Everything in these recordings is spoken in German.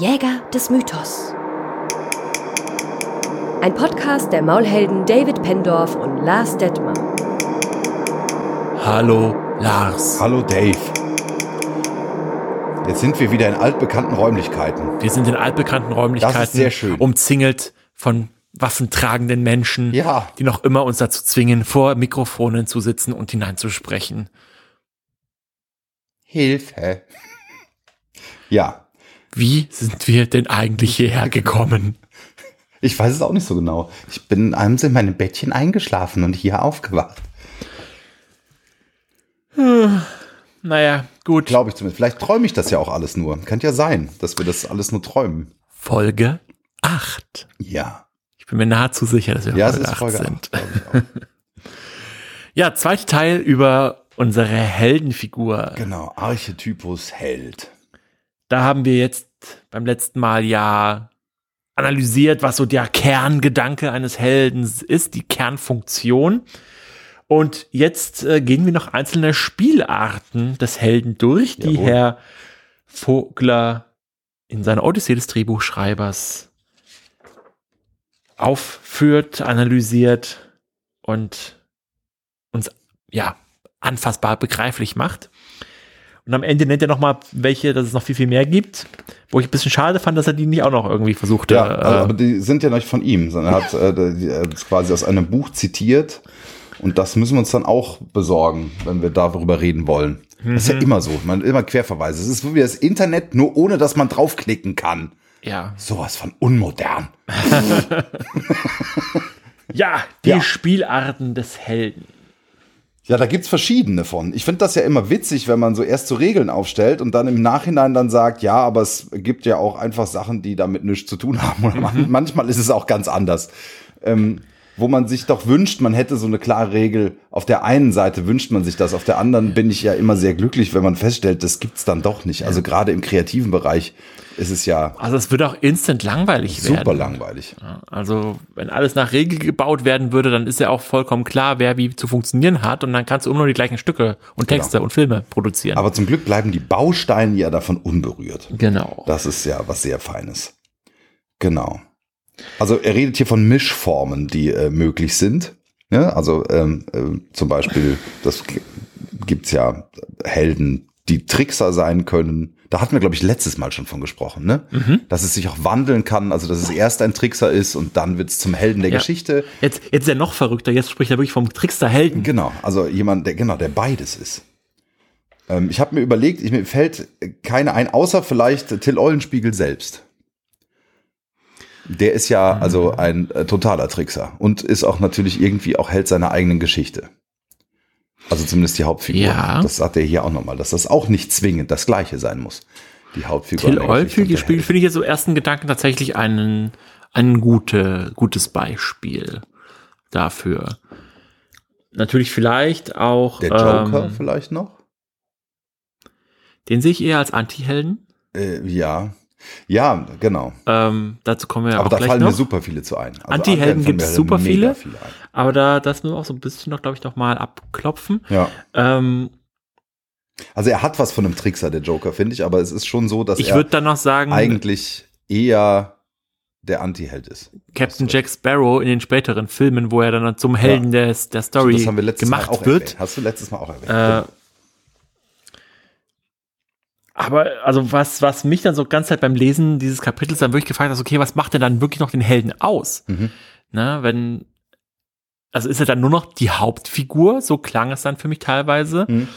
Jäger des Mythos. Ein Podcast der Maulhelden David Pendorf und Lars Detmer. Hallo Lars. Hallo Dave. Jetzt sind wir wieder in altbekannten Räumlichkeiten. Wir sind in altbekannten Räumlichkeiten. Das ist sehr schön. Umzingelt von waffentragenden Menschen, Ja. die noch immer uns dazu zwingen, vor Mikrofonen zu sitzen und hineinzusprechen. Hilfe. Ja, Wie sind wir denn eigentlich hierher gekommen? ich weiß es auch nicht so genau. Ich bin abends in meinem Bettchen eingeschlafen und hier aufgewacht. Naja, gut. Glaube ich zumindest. Vielleicht träume ich das ja auch alles nur. Könnte ja sein, dass wir das alles nur träumen. Folge 8. Ja. Ich bin mir nahezu sicher, dass wir Ja, es Folge ist 8 Folge sind. 8, glaube ich auch. Ja, zweiter Teil über unsere Heldenfigur. Genau, Archetypus Held. Da haben wir jetzt beim letzten Mal ja analysiert, was so der Kerngedanke eines Heldens ist, die Kernfunktion. Und jetzt äh, gehen wir noch einzelne Spielarten des Helden durch, die Jawohl. Herr Vogler in seiner Odyssee des Drehbuchschreibers aufführt, analysiert und uns ja anfassbar begreiflich macht. Und am Ende nennt er noch mal welche, dass es noch viel, viel mehr gibt. Wo ich ein bisschen schade fand, dass er die nicht auch noch irgendwie versuchte. Ja, also, aber äh, die sind ja nicht von ihm, sondern er hat äh, quasi aus einem Buch zitiert. Und das müssen wir uns dann auch besorgen, wenn wir darüber reden wollen. Das ist ja immer so, man immer Querverweise. Es ist wie das Internet, nur ohne dass man draufklicken kann. ja. Sowas von unmodern. ja, die Ja. Spielarten des Helden. Ja, da gibt's verschiedene von. Ich finde das ja immer witzig, wenn man so erst so Regeln aufstellt und dann im Nachhinein dann sagt, ja, aber es gibt ja auch einfach Sachen, die damit nichts zu tun haben. Oder man, manchmal ist es auch ganz anders. Ähm, wo man sich doch wünscht, man hätte so eine klare Regel. Auf der einen Seite wünscht man sich das, auf der anderen bin ich ja immer sehr glücklich, wenn man feststellt, das gibt's dann doch nicht. Also gerade im kreativen Bereich ist es ja Also es würde auch instant langweilig werden. super langweilig. Also wenn alles nach Regel gebaut werden würde, dann ist ja auch vollkommen klar, wer wie zu funktionieren hat. Und dann kannst du immer nur die gleichen Stücke und Texte und Filme produzieren. Aber zum Glück bleiben die Bausteine ja davon unberührt. genau. Das ist ja was sehr Feines. Genau. Also er redet hier von Mischformen, die äh, möglich sind. Ja, also ähm, äh, zum Beispiel, das gibt's ja Helden, die Trickser sein können. Da hatten wir, glaube ich, letztes Mal schon von gesprochen, ne? Dass es sich auch wandeln kann, also dass es erst ein Trickser ist und dann wird's zum Helden der Ja. Geschichte. Jetzt, jetzt ist er noch verrückter. Jetzt spricht er wirklich vom Trickster-Helden. Genau, also jemand, der genau, der beides ist. Ähm, ich habe mir überlegt, ich, mir fällt keine ein, außer vielleicht Till Eulenspiegel selbst. Der ist ja also ein äh, totaler Trickser und ist auch natürlich irgendwie auch Held seiner eigenen Geschichte. Also zumindest die Hauptfigur. Ja. Das sagt er hier auch nochmal, dass das auch nicht zwingend das Gleiche sein muss. Die Hauptfigur. Till einer Geschichte und Eulenspiegel der spielt, Held. finde ich jetzt so ersten Gedanken tatsächlich einen, ein gute, gutes Beispiel dafür. Natürlich vielleicht auch. Der Joker ähm, vielleicht noch? den sehe ich eher als Anti-Helden. Äh, ja. Ja, genau. Ähm, dazu kommen wir ja Aber auch da gleich fallen noch. mir super viele zu ein. Also Anti-Helden fallen gibt es super viele. ein. Aber da, das müssen wir auch so ein bisschen noch, glaube ich, noch mal abklopfen. Ja. Ähm, Also er hat was von einem Trickser, der Joker, finde ich, aber es ist schon so, dass ich er würde dann noch sagen, eigentlich eher der Anti-Held ist. Captain Jack Sparrow in den späteren Filmen, wo er dann zum Helden des, der Story wir letztes gemacht Mal auch wird. erwähnt. Hast du letztes Mal auch erwähnt. Äh, aber also was, was mich dann so ganz Zeit beim Lesen dieses Kapitels dann wirklich gefragt hat, okay, was macht denn dann wirklich noch den Helden aus? Mhm. Na, wenn, also ist er dann nur noch die Hauptfigur, so klang es dann für mich teilweise, Mhm.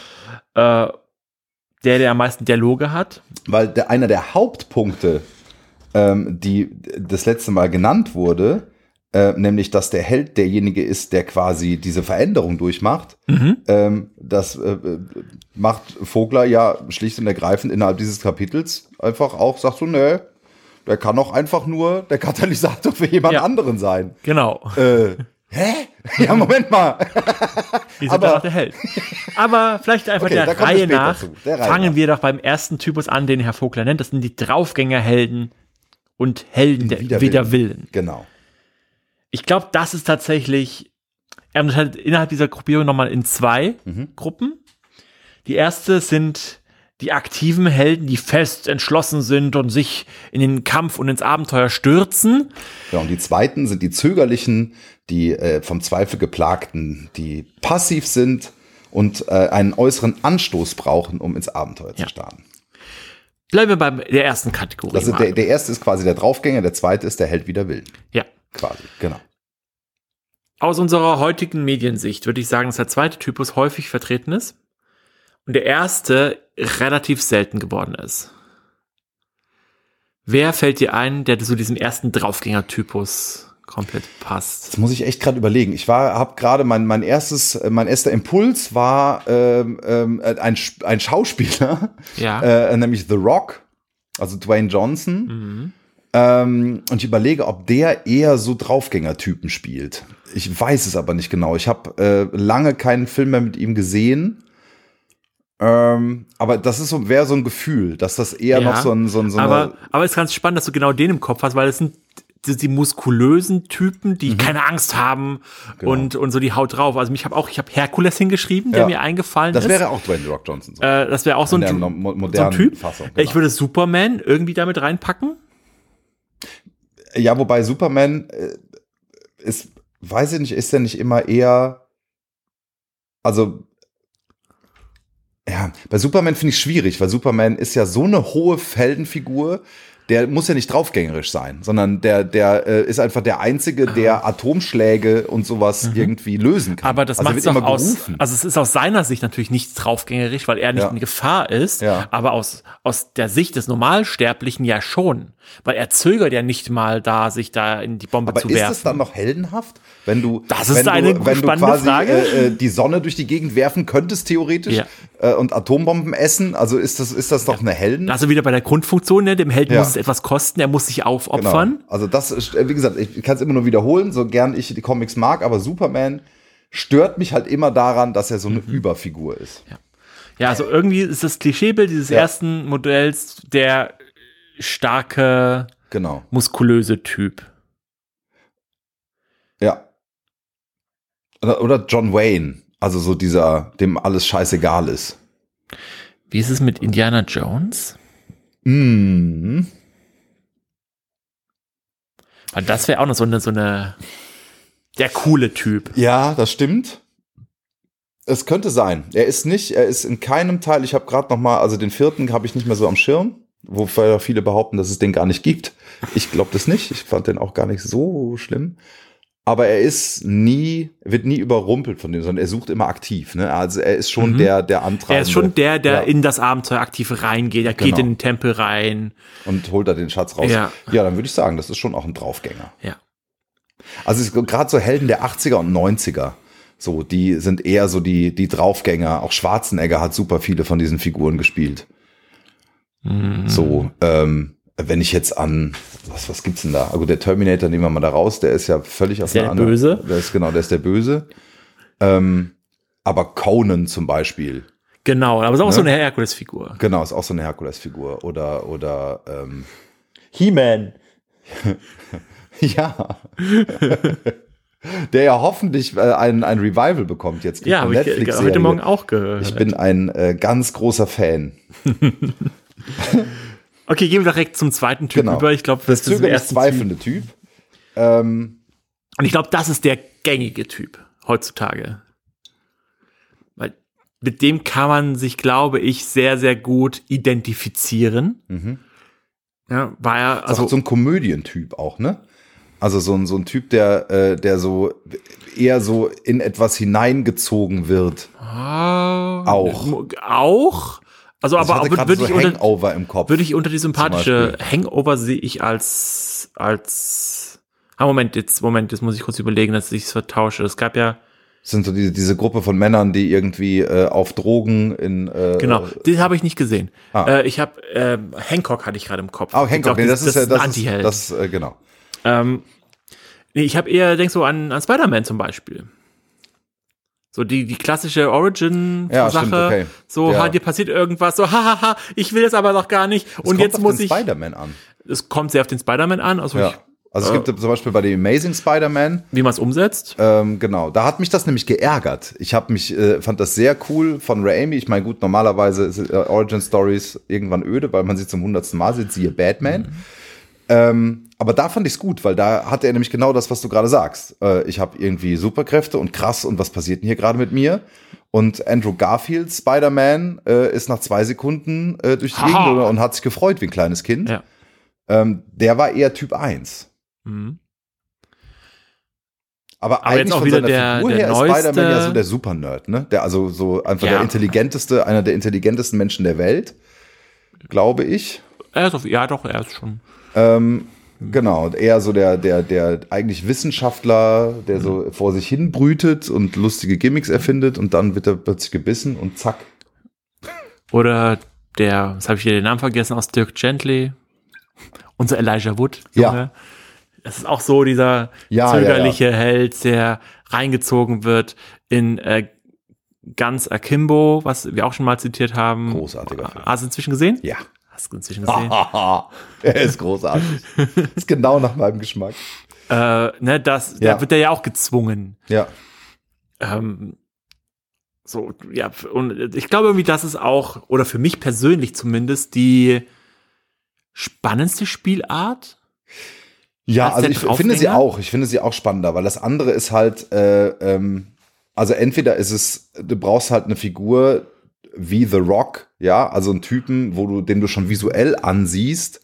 äh, der, der am meisten Dialoge hat. Weil der, einer der Hauptpunkte, ähm, die das letzte Mal genannt wurde, äh, nämlich, dass der Held derjenige ist, der quasi diese Veränderung durchmacht, Mhm. ähm, das äh, äh, macht Vogler ja schlicht und ergreifend innerhalb dieses Kapitels einfach auch, sagt so, nö, der kann auch einfach nur der Katalysator für jemand Ja. anderen sein. Genau. Äh, hä? Ja, Moment mal. Die sind Aber- der Held. Aber vielleicht einfach Okay, der wir Reihe nach. Der Reihe fangen nach. wir doch beim ersten Typus an, den Herr Vogler nennt. Das sind die Draufgängerhelden und Helden der Widerwillen. Widerwillen. Genau. Ich glaube, das ist tatsächlich, er unterscheidet innerhalb dieser Gruppierung nochmal in zwei Mhm. Gruppen. Die erste sind die aktiven Helden, die fest entschlossen sind und sich in den Kampf und ins Abenteuer stürzen. Ja, und die zweiten sind die zögerlichen, die äh, vom Zweifel geplagten, die passiv sind und äh, einen äußeren Anstoß brauchen, um ins Abenteuer Ja. zu starten. Bleiben wir bei der ersten Kategorie. Das ist der, der erste ist quasi der Draufgänger, der zweite ist der Held wider Willen. ja. Quasi, genau. Aus unserer heutigen Mediensicht würde ich sagen, dass der zweite Typus häufig vertreten ist und der erste relativ selten geworden ist. Wer fällt dir ein, der zu diesem ersten Draufgänger-Typus komplett passt? Jetzt muss ich echt gerade überlegen. Ich war, habe gerade mein mein erstes, mein erster Impuls war ähm, ähm, ein ein Schauspieler, Ja. äh, nämlich The Rock, also Dwayne Johnson. Mhm. Ähm, und ich überlege, ob der eher so Draufgänger-Typen spielt. Ich weiß es aber nicht genau. Ich habe äh, lange keinen Film mehr mit ihm gesehen. Ähm, aber das ist so, wäre so ein Gefühl, dass das eher Ja, noch so ein, so ein, so aber, aber es ist ganz spannend, dass du genau den im Kopf hast, weil es sind die, die muskulösen Typen, die keine Angst haben Mhm. Genau. und, und so die Haut drauf. Also ich habe auch, ich habe Herkules hingeschrieben, der Ja. mir eingefallen das ist. wäre auch Dwayne Rock Johnson. So. Äh, das wäre auch so In ein, so ein Typ. Fassung, Ich genau. würde Superman irgendwie damit reinpacken. Ja, wobei Superman äh, ist, weiß ich nicht, ist der nicht immer eher, also ja, bei Superman finde ich schwierig, weil Superman ist ja so eine hohe Heldenfigur, der muss ja nicht draufgängerisch sein, sondern der, der äh, ist einfach der Einzige, der Atomschläge und sowas irgendwie lösen kann. Mhm. Aber das also macht doch immer aus. gerufen. Also es ist aus seiner Sicht natürlich nicht draufgängerisch, weil er nicht Ja. in Gefahr ist. Ja. Aber aus, aus der Sicht des Normalsterblichen ja schon. Weil er zögert ja nicht mal da, sich da in die Bombe Aber zu ist werfen. es dann noch heldenhaft, wenn du, Das ist wenn eine du, wenn du quasi. Äh, äh, die Sonne durch die Gegend werfen könntest theoretisch Ja. äh, und Atombomben essen? Also ist das ist das doch eine Helden? also wieder bei der Grundfunktion, ne? dem Helden Ja. muss es etwas kosten, er muss sich Genau. aufopfern. Also das ist, äh, wie gesagt, ich kann es immer nur wiederholen, so gern ich die Comics mag, aber Superman stört mich halt immer daran, dass er so eine Mhm. Überfigur ist. Ja, also irgendwie ist das Klischeebild dieses Ja. ersten Modells der starke, Genau. muskulöse Typ. Ja. Oder, John Wayne, also so dieser, dem alles scheißegal ist. Wie ist es mit Indiana Jones? Mhm. Das wäre auch noch so eine, so eine, der coole Typ. Ja, das stimmt. Es könnte sein. Er ist nicht, er ist in keinem Teil, ich habe gerade noch mal, also den vierten habe ich nicht mehr so am Schirm, wofür viele behaupten, dass es den gar nicht gibt. Ich glaube das nicht. Ich fand den auch gar nicht so schlimm. Aber er ist nie, wird nie überrumpelt von dem, sondern er sucht immer aktiv. Ne? Also er ist schon Mhm. der, der Antreibende. Er ist schon der, der Ja. in das Abenteuer aktiv reingeht. Er geht Genau. in den Tempel rein. und holt da den Schatz raus. Ja. ja dann würde ich sagen, das ist schon auch ein Draufgänger. Ja. Also gerade so Helden der 80er und 90er. So, die sind eher so die, die Draufgänger. Auch Schwarzenegger hat super viele von diesen Figuren gespielt. Mhm. So, ähm, wenn ich jetzt an, was, was gibt's denn da? Also der Terminator nehmen wir mal da raus, der ist ja völlig auf der anderen- Böse? Der ist genau, der ist der Böse. Ähm, aber Conan zum Beispiel, Genau, aber ist auch Ne? so eine Herkules-Figur. genau, ist auch so eine Herkules-Figur. Oder, oder, ähm, He-Man. ja. der ja hoffentlich äh, ein, ein Revival bekommt jetzt. Ja, habe ich heute Morgen auch gehört. Ich bin ein äh, ganz großer Fan. okay, gehen wir direkt zum zweiten Typ Genau. über. Ich glaube, Das das ist der erste Typ. zweifelnde Typ. Ähm, Und ich glaube, das ist der gängige Typ heutzutage. Weil mit dem kann man sich, glaube ich, sehr, sehr gut identifizieren. Mhm. Ja, er, also also so ein Komödientyp auch, ne? Also so ein, so ein Typ, der, äh, der so eher so in etwas hineingezogen wird. Ah, Auch. Auch. Also, Also aber würde so ich, unter, würd ich unter die sympathische. Hangover sehe ich als, als, ah, Moment, jetzt, Moment, jetzt muss ich kurz überlegen, dass ich es vertausche. Es gab ja, Das sind so diese, diese Gruppe von Männern, die irgendwie äh, auf Drogen in äh, genau, den habe ich nicht gesehen. Ah. Äh, ich habe, ähm, Hancock hatte ich gerade im Kopf. Ah, Ich Hancock, nee, das, ist ja das, ist, das äh, genau. Ähm, nee, ich habe eher, denk so an, an Spider-Man zum Beispiel. So die, die klassische Ja, Origin-Sache. stimmt, okay. So, Ja. ha, dir passiert irgendwas, so, hahaha, ich will das aber noch gar nicht. Es und kommt jetzt auf muss den ich. Spider-Man an. Es kommt sehr auf den Spider-Man an. Also Ja. ich, Also es Äh. gibt zum Beispiel bei dem Amazing Spider-Man, Wie man es umsetzt? ähm, genau, da hat mich das nämlich geärgert. Ich habe mich, äh, fand das sehr cool von Raimi. Ich meine, gut, normalerweise sind äh, Origin Stories irgendwann öde, weil man sie zum hundertsten Mal sieht, siehe Batman. Ähm, aber da fand ich es gut, weil da hatte er nämlich genau das, was du gerade sagst. Äh, ich habe irgendwie Superkräfte und krass und was passiert denn hier gerade mit mir? Und Andrew Garfield, Spider-Man, äh, ist nach zwei Sekunden äh, durch die. Gegend und hat sich gefreut wie ein kleines Kind. Ja. Ähm, der war eher Typ 1. Mhm. Aber, Aber eigentlich von seiner der- Figur der her ist neueste- Spider-Man ja so der Super-Nerd, ne? Der also so einfach Ja. der intelligenteste, einer der intelligentesten Menschen der Welt, glaube ich. Er ist auf, ja, doch, er ist schon. Ähm, genau, eher so der, der, der eigentlich Wissenschaftler, der so Mhm. vor sich hin brütet und lustige Gimmicks erfindet und dann wird er plötzlich gebissen und zack. Oder der, jetzt habe ich hier den Namen vergessen, aus Dirk Gently. Unser Elijah Wood. Ja. Junge. Das ist auch so dieser Ja, zögerliche Held, der reingezogen wird in äh, ganz Akimbo, was wir auch schon mal zitiert haben. Großartiger Film. Hast du inzwischen gesehen? Ja. Du inzwischen gesehen? er ist großartig. ist genau nach meinem Geschmack. äh, ne, das, Ja. da wird er ja auch gezwungen. Ja. Ähm, so, ja, und ich glaube irgendwie, das ist auch, oder für mich persönlich zumindest, die spannendste Spielart. Ja, Als also ich finde sie auch. Ich finde sie auch spannender, weil das andere ist halt, äh, ähm, also entweder ist es, du brauchst halt eine Figur wie The Rock, ja, also einen Typen, wo du, den du schon visuell ansiehst,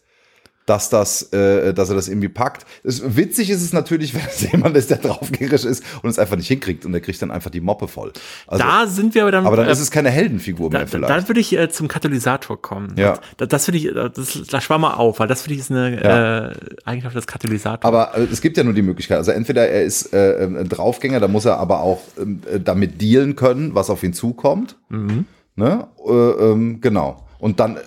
dass das, äh, dass er das irgendwie packt. Es, witzig ist es natürlich, wenn es jemand ist, der draufgängerisch ist und es einfach nicht hinkriegt und der kriegt dann einfach die Moppe voll. Also, da sind wir aber dann. aber dann äh, ist es keine Heldenfigur da, mehr da, vielleicht. dann würde ich äh, zum Katalysator kommen. Ja. Das, das finde ich, äh, das, das schwamm mal auf, weil das finde ich ist eine Ja. äh, Eigenschaft des Katalysators. Aber äh, es gibt ja nur die Möglichkeit. Also entweder er ist äh, ein Draufgänger, da muss er aber auch ähm, äh, damit dealen können, was auf ihn zukommt. Mhm. Ne? Äh, ähm, genau. Und dann äh,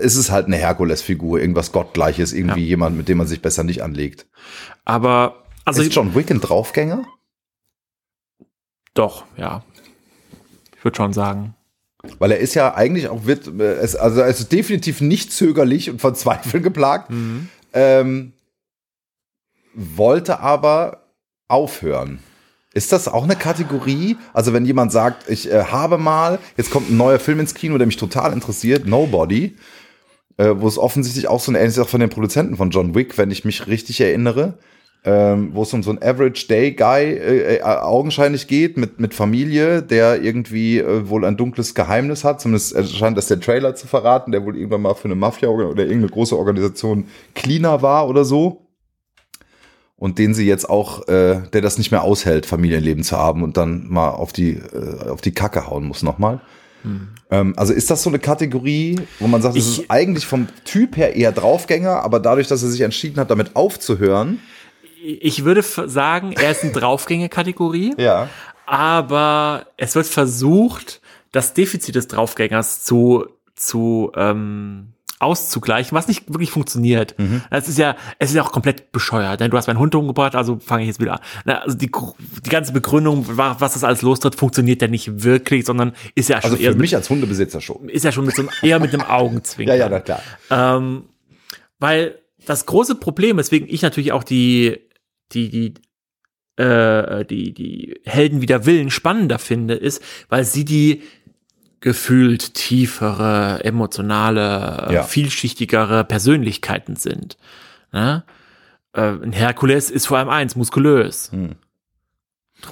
ist es halt eine Herkules-Figur, irgendwas Gottgleiches, irgendwie Ja. jemand, mit dem man sich besser nicht anlegt. aber also ist John Wick ein Draufgänger? doch, ja. Ich würde schon sagen. Weil er ist ja eigentlich auch, wird, äh, es, also er ist definitiv nicht zögerlich und von Zweifeln geplagt. Mhm. Ähm, wollte aber aufhören. Ist das auch eine Kategorie? Also wenn jemand sagt, ich äh, habe mal, jetzt kommt ein neuer Film ins Kino, der mich total interessiert, Nobody, äh, wo es offensichtlich auch so eine ähnliche Sache von den Produzenten von John Wick, wenn ich mich richtig erinnere, ähm, wo es um so einen Average Day Guy äh, äh, augenscheinlich geht mit mit Familie, der irgendwie äh, wohl ein dunkles Geheimnis hat. Zumindest erscheint das der Trailer zu verraten, der wohl irgendwann mal für eine Mafia oder irgendeine große Organisation cleaner war oder so und den sie jetzt auch, äh, der das nicht mehr aushält, Familienleben zu haben und dann mal auf die, äh, auf die Kacke hauen muss nochmal. Ähm, also ist das so eine Kategorie, wo man sagt, es ist eigentlich vom Typ her eher Draufgänger, aber dadurch, dass er sich entschieden hat, damit aufzuhören, Ich würde sagen, er ist eine Draufgänger-Kategorie. ja, aber es wird versucht, das Defizit des Draufgängers zu, zu ähm, auszugleichen, was nicht wirklich funktioniert. Das ist ja, es ist ja auch komplett bescheuert. Denn du hast meinen Hund umgebracht, also fange ich jetzt wieder an. Na, Also die, die ganze Begründung, wa- was das alles lostritt, funktioniert ja nicht wirklich, sondern ist ja schon also eher für mich als Hundebesitzer schon. mit, ist ja schon mit so einem, eher mit einem Augenzwinkern. Ja, ja, na klar. Ähm, weil das große Problem, weswegen ich natürlich auch die, die, die, äh, die, die Helden wider Willen spannender finde, ist, weil sie die gefühlt tiefere, emotionale, Ja. vielschichtigere Persönlichkeiten sind. Ne? Äh, ein Herkules ist vor allem eins, muskulös Hm.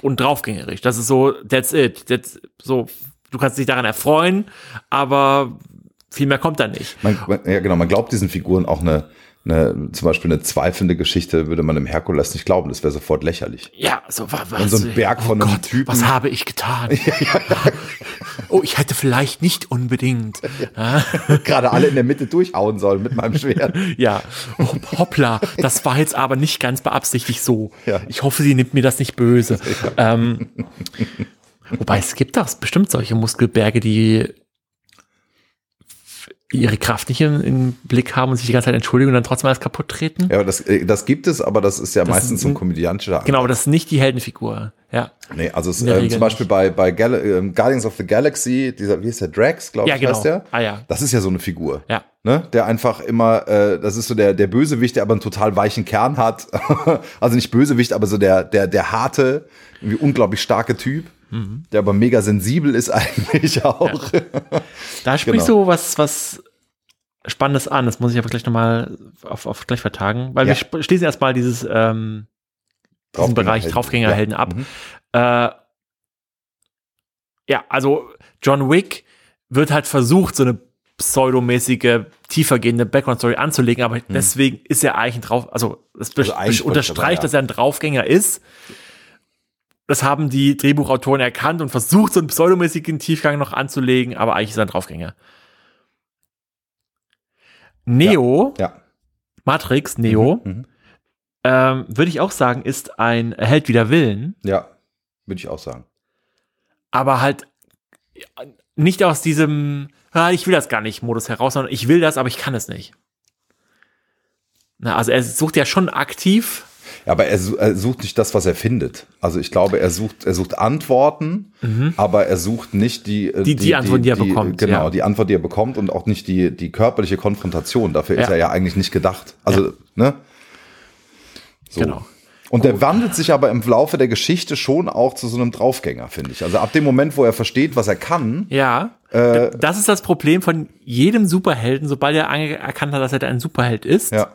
und draufgängerisch. Das ist so, that's it. That's, so, du kannst dich daran erfreuen, aber viel mehr kommt da nicht. Man, man, ja, genau, man glaubt diesen Figuren auch eine, eine, zum Beispiel eine zweifelnde Geschichte würde man im Herkules nicht glauben. Das wäre sofort lächerlich. Ja, so wa- was. Und so ein Berg von oh einem Gott, Typen. Was habe ich getan? oh, ich hätte vielleicht nicht unbedingt. Gerade alle in der Mitte durchhauen sollen mit meinem Schwert. Ja, oh, hoppla, das war jetzt aber nicht ganz beabsichtigt so. Ja. Ich hoffe, sie nimmt mir das nicht böse. Ähm, wobei es gibt doch bestimmt solche Muskelberge, die ihre Kraft nicht im, im Blick haben und sich die ganze Zeit entschuldigen und dann trotzdem alles kaputt treten. Ja, das, äh, das gibt es, aber das ist ja Das meistens so ein komödiantischer Genau, aber das ist nicht die Heldenfigur. Ja, Nee, also es, Regel zum Beispiel bei, bei Gal ähm, Guardians of the Galaxy, dieser, wie ist der, Drax, glaube ja ich, genau. heißt der? Ah ja, Das ist ja so eine Figur. ja. Ne? Der einfach immer, äh, das ist so der, der Bösewicht, der aber einen total weichen Kern hat. also nicht Bösewicht, aber so der, der, der harte, irgendwie unglaublich starke Typ, Mhm. der aber mega sensibel ist eigentlich auch. Da sprichst Genau. du was, was Spannendes an. Das muss ich aber gleich nochmal auf, auf gleich vertagen, weil Ja. wir schließen erstmal dieses, ähm, diesen Bereich Draufgängerhelden Ja. ab. Mhm. Äh, ja, also John Wick wird halt versucht, so eine pseudomäßige, tiefergehende Background-Story anzulegen, aber deswegen ist er eigentlich ein drauf, also das Mhm. Also unterstreicht, sagen, ja. dass er ein Draufgänger ist. Das haben die Drehbuchautoren erkannt und versucht, so einen pseudomäßigen Tiefgang noch anzulegen, aber eigentlich ist er ein Draufgänger. Neo, Ja. Matrix, Neo, Mhm. ähm, würde ich auch sagen, ist ein Held wider Willen. Ja, würde ich auch sagen. aber halt nicht aus diesem, ah, ich will das gar nicht Modus heraus, sondern ich will das, aber ich kann es nicht. Na, also er sucht ja schon aktiv. Ja, aber er, er sucht nicht das, was er findet. Also ich glaube, er sucht, er sucht Antworten, aber er sucht nicht die, äh, Mhm. Die- die Antwort, die er bekommt, Genau, ja. die Antwort, die er bekommt und auch nicht die, die körperliche Konfrontation. Dafür ist Ja. er ja eigentlich nicht gedacht. Also, ne? So. Genau. Und der wandelt sich aber im Laufe der Geschichte schon auch zu so einem Draufgänger, finde ich. Also ab dem Moment, wo er versteht, was er kann, Ja. Äh, das ist das Problem von jedem Superhelden, sobald er erkannt hat, dass er ein Superheld ist. ja,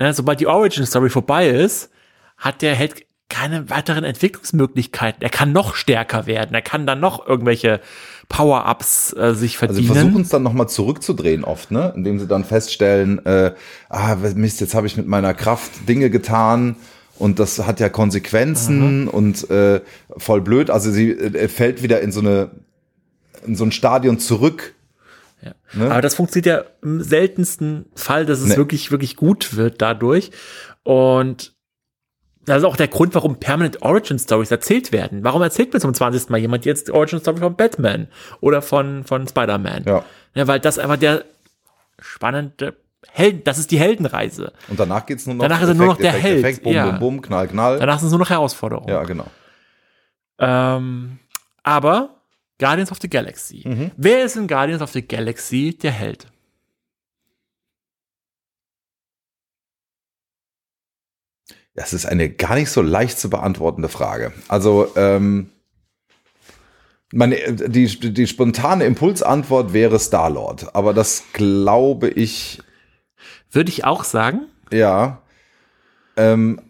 Ne, sobald die Origin Story vorbei ist, hat der Held keine weiteren Entwicklungsmöglichkeiten. Er kann noch stärker werden. Er kann dann noch irgendwelche Power-Ups äh, sich Also sie verdienen. versuchen es dann nochmal zurückzudrehen oft, ne? Indem sie dann feststellen, äh, ah, Mist, jetzt habe ich mit meiner Kraft Dinge getan und das hat ja Konsequenzen und äh, voll blöd. Also sie äh, fällt wieder in so eine in so ein Stadion zurück. Ja. Ne? Aber das funktioniert ja im seltensten Fall, dass es Nee. wirklich, wirklich gut wird dadurch. Und das ist auch der Grund, warum permanent Origin Stories erzählt werden. Warum erzählt mir zum 20. Mal jemand jetzt die Origin Story von Batman oder von, von Spider-Man? Ja. ja. Weil das einfach der spannende Helden, das ist die Heldenreise. Und danach geht's nur noch Danach ist er nur noch der Held, Effekt, bum, ja. bum, bum, knall, knall. Danach sind es nur noch Herausforderungen. ja, genau. Ähm, aber Guardians of the Galaxy. Mhm. Wer ist in Guardians of the Galaxy der Held? Das ist eine gar nicht so leicht zu beantwortende Frage. Also, ähm, meine, die, die spontane Impulsantwort wäre Star-Lord. Aber das glaube ich, Würde ich auch sagen. ja. Ähm,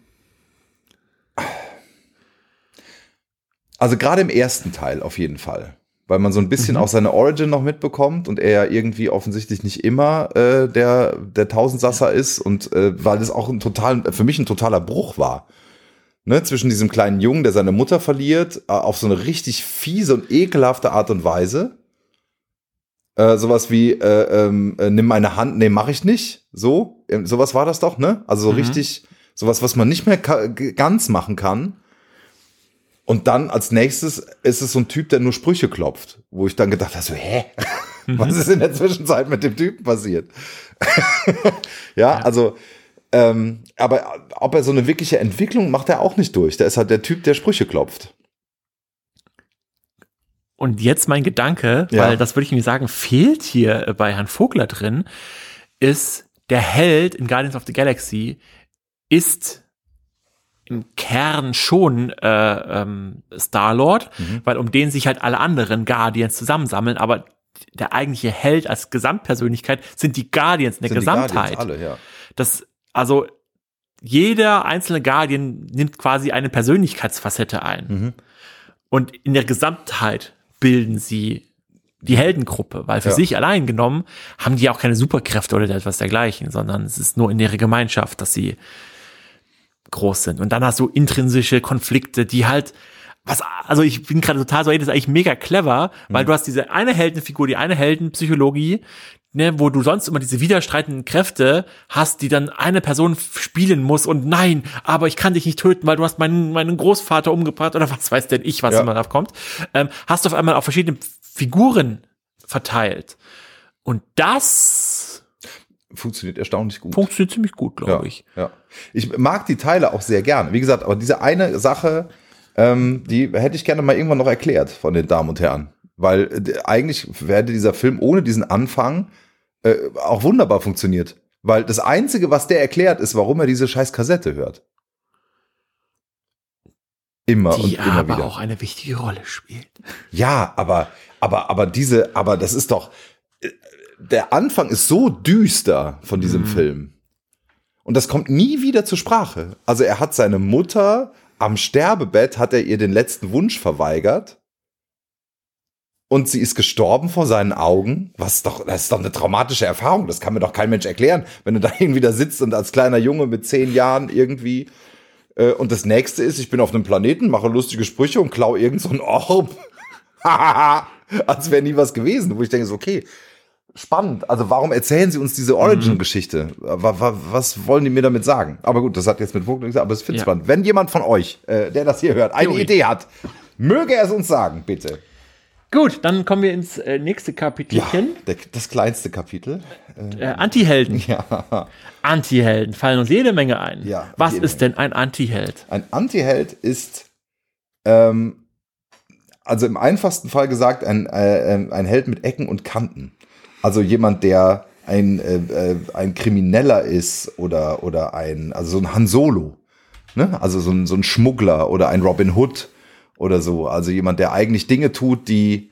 also gerade im ersten Teil auf jeden Fall. Weil man so ein bisschen auch seine Origin noch mitbekommt und er ja irgendwie offensichtlich nicht immer äh, der, der Tausendsasser ist und äh, weil das auch ein total, für mich ein totaler Bruch war. Ne, zwischen diesem kleinen Jungen, der seine Mutter verliert, äh, auf so eine richtig fiese und ekelhafte Art und Weise. Äh, sowas wie, äh, ähm, äh, nimm meine Hand, nee, mach ich nicht. So, ähm, sowas war das doch, ne? Also so Mhm. richtig, sowas, was man nicht mehr ganz machen kann. Und dann als nächstes ist es so ein Typ, der nur Sprüche klopft, wo ich dann gedacht habe, so, hä? Was ist in der Zwischenzeit mit dem Typen passiert? ja, also, ähm, aber ob er so eine wirkliche Entwicklung macht er auch nicht durch. Der ist halt der Typ, der Sprüche klopft. Und jetzt mein Gedanke, Ja. weil das würde ich nämlich sagen, fehlt hier bei Herrn Vogler drin, ist der Held in Guardians of the Galaxy ist im Kern schon äh, ähm, Star-Lord, Mhm. weil um den sich halt alle anderen Guardians zusammensammeln, aber der eigentliche Held als Gesamtpersönlichkeit sind die Guardians in der Sind die Gesamtheit. Guardians alle, ja. Das, also jeder einzelne Guardian nimmt quasi eine Persönlichkeitsfacette ein. Mhm. Und in der Gesamtheit bilden sie die Heldengruppe, weil für Ja. sich allein genommen haben die auch keine Superkräfte oder etwas dergleichen, sondern es ist nur in ihrer Gemeinschaft, dass sie groß sind. Und dann hast du intrinsische Konflikte, die halt, was, also ich bin gerade total so, ey, das ist eigentlich mega clever, Mhm. weil du hast diese eine Heldenfigur, die eine Heldenpsychologie, ne, wo du sonst immer diese widerstreitenden Kräfte hast, die dann eine Person spielen muss und nein, aber ich kann dich nicht töten, weil du hast meinen, meinen Großvater umgebracht oder was weiß denn ich, was Ja. immer da kommt, ähm, hast du auf einmal auf verschiedene Figuren verteilt. Und das Funktioniert erstaunlich gut. funktioniert ziemlich gut, glaube ja, ich. Ja. Ich mag die Teile auch sehr gerne. Wie gesagt, aber diese eine Sache, ähm, die hätte ich gerne mal irgendwann noch erklärt von den Damen und Herren. Weil äh, eigentlich wäre dieser Film ohne diesen Anfang äh, auch wunderbar funktioniert. Weil das Einzige, was der erklärt, ist, warum er diese scheiß Kassette hört. Immer und Die immer aber wieder. auch eine wichtige Rolle spielt. Ja, aber, aber, aber diese, aber das ist doch, der Anfang ist so düster von diesem Film. Und das kommt nie wieder zur Sprache. Also er hat seine Mutter am Sterbebett, hat er ihr den letzten Wunsch verweigert. Und sie ist gestorben vor seinen Augen. Was doch, das ist doch eine traumatische Erfahrung. Das kann mir doch kein Mensch erklären, wenn du da irgendwie da sitzt und als kleiner Junge mit zehn Jahren irgendwie. Äh, und das nächste ist, ich bin auf einem Planeten, mache lustige Sprüche und klau irgend so ein Orb. Als wäre nie was gewesen. Wo ich denke, so, okay, spannend. Also warum erzählen sie uns diese Origin-Geschichte? Wa- wa- Was wollen die mir damit sagen? Aber gut, das hat jetzt mit Vogel gesagt, aber es finde ich Ja. spannend. Wenn jemand von euch, äh, der das hier hört, eine Juri. Idee hat, möge er es uns sagen, bitte. Gut, dann kommen wir ins äh, nächste Ja, Kapitelchen. der, das kleinste Kapitel. Äh, Antihelden. Ja. Antihelden fallen uns jede Menge ein. Ja, Was ist denn ein Antiheld? Ein Antiheld ist, ähm, also im einfachsten Fall gesagt, ein, äh, ein Held mit Ecken und Kanten. Also jemand, der ein, äh, äh, ein Krimineller ist oder, oder ein, also so ein Han Solo. Ne? Also so ein, so ein Schmuggler oder ein Robin Hood oder so. Also jemand, der eigentlich Dinge tut, die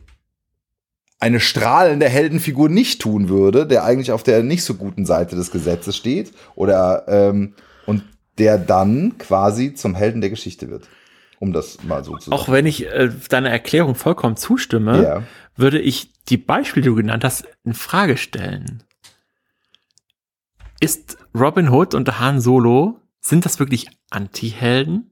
eine strahlende Heldenfigur nicht tun würde, der eigentlich auf der nicht so guten Seite des Gesetzes steht oder ähm, und der dann quasi zum Helden der Geschichte wird. Um das mal so zu sagen. Auch wenn ich äh, deiner Erklärung vollkommen zustimme, Ja. würde ich die Beispiele, die du genannt hast, in Frage stellen. Ist Robin Hood und Han Solo, sind das wirklich Antihelden?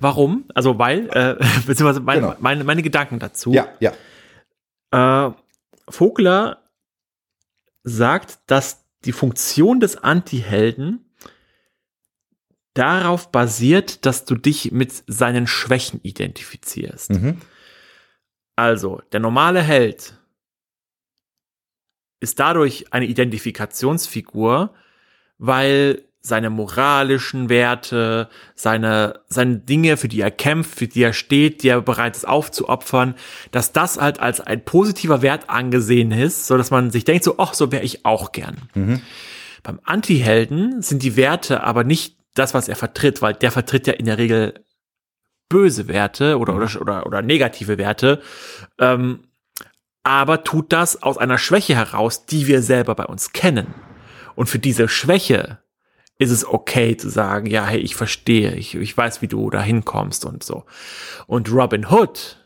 Warum? Also weil, äh, beziehungsweise meine, Genau. meine, meine Gedanken dazu. Ja, ja. Äh, Vogler sagt, dass die Funktion des Antihelden darauf basiert, dass du dich mit seinen Schwächen identifizierst. Mhm. Also, der normale Held ist dadurch eine Identifikationsfigur, weil seine moralischen Werte, seine, seine Dinge, für die er kämpft, für die er steht, die er bereit ist aufzuopfern, dass das halt als ein positiver Wert angesehen ist, so dass man sich denkt, so, ach, so wäre ich auch gern. Beim Antihelden sind die Werte aber nicht das, was er vertritt, weil der vertritt ja in der Regel böse Werte oder, oder, oder, oder negative Werte, ähm, aber tut das aus einer Schwäche heraus, die wir selber bei uns kennen. Und für diese Schwäche ist es okay zu sagen, ja, hey, ich verstehe, ich, ich weiß, wie du da hinkommst und so. Und Robin Hood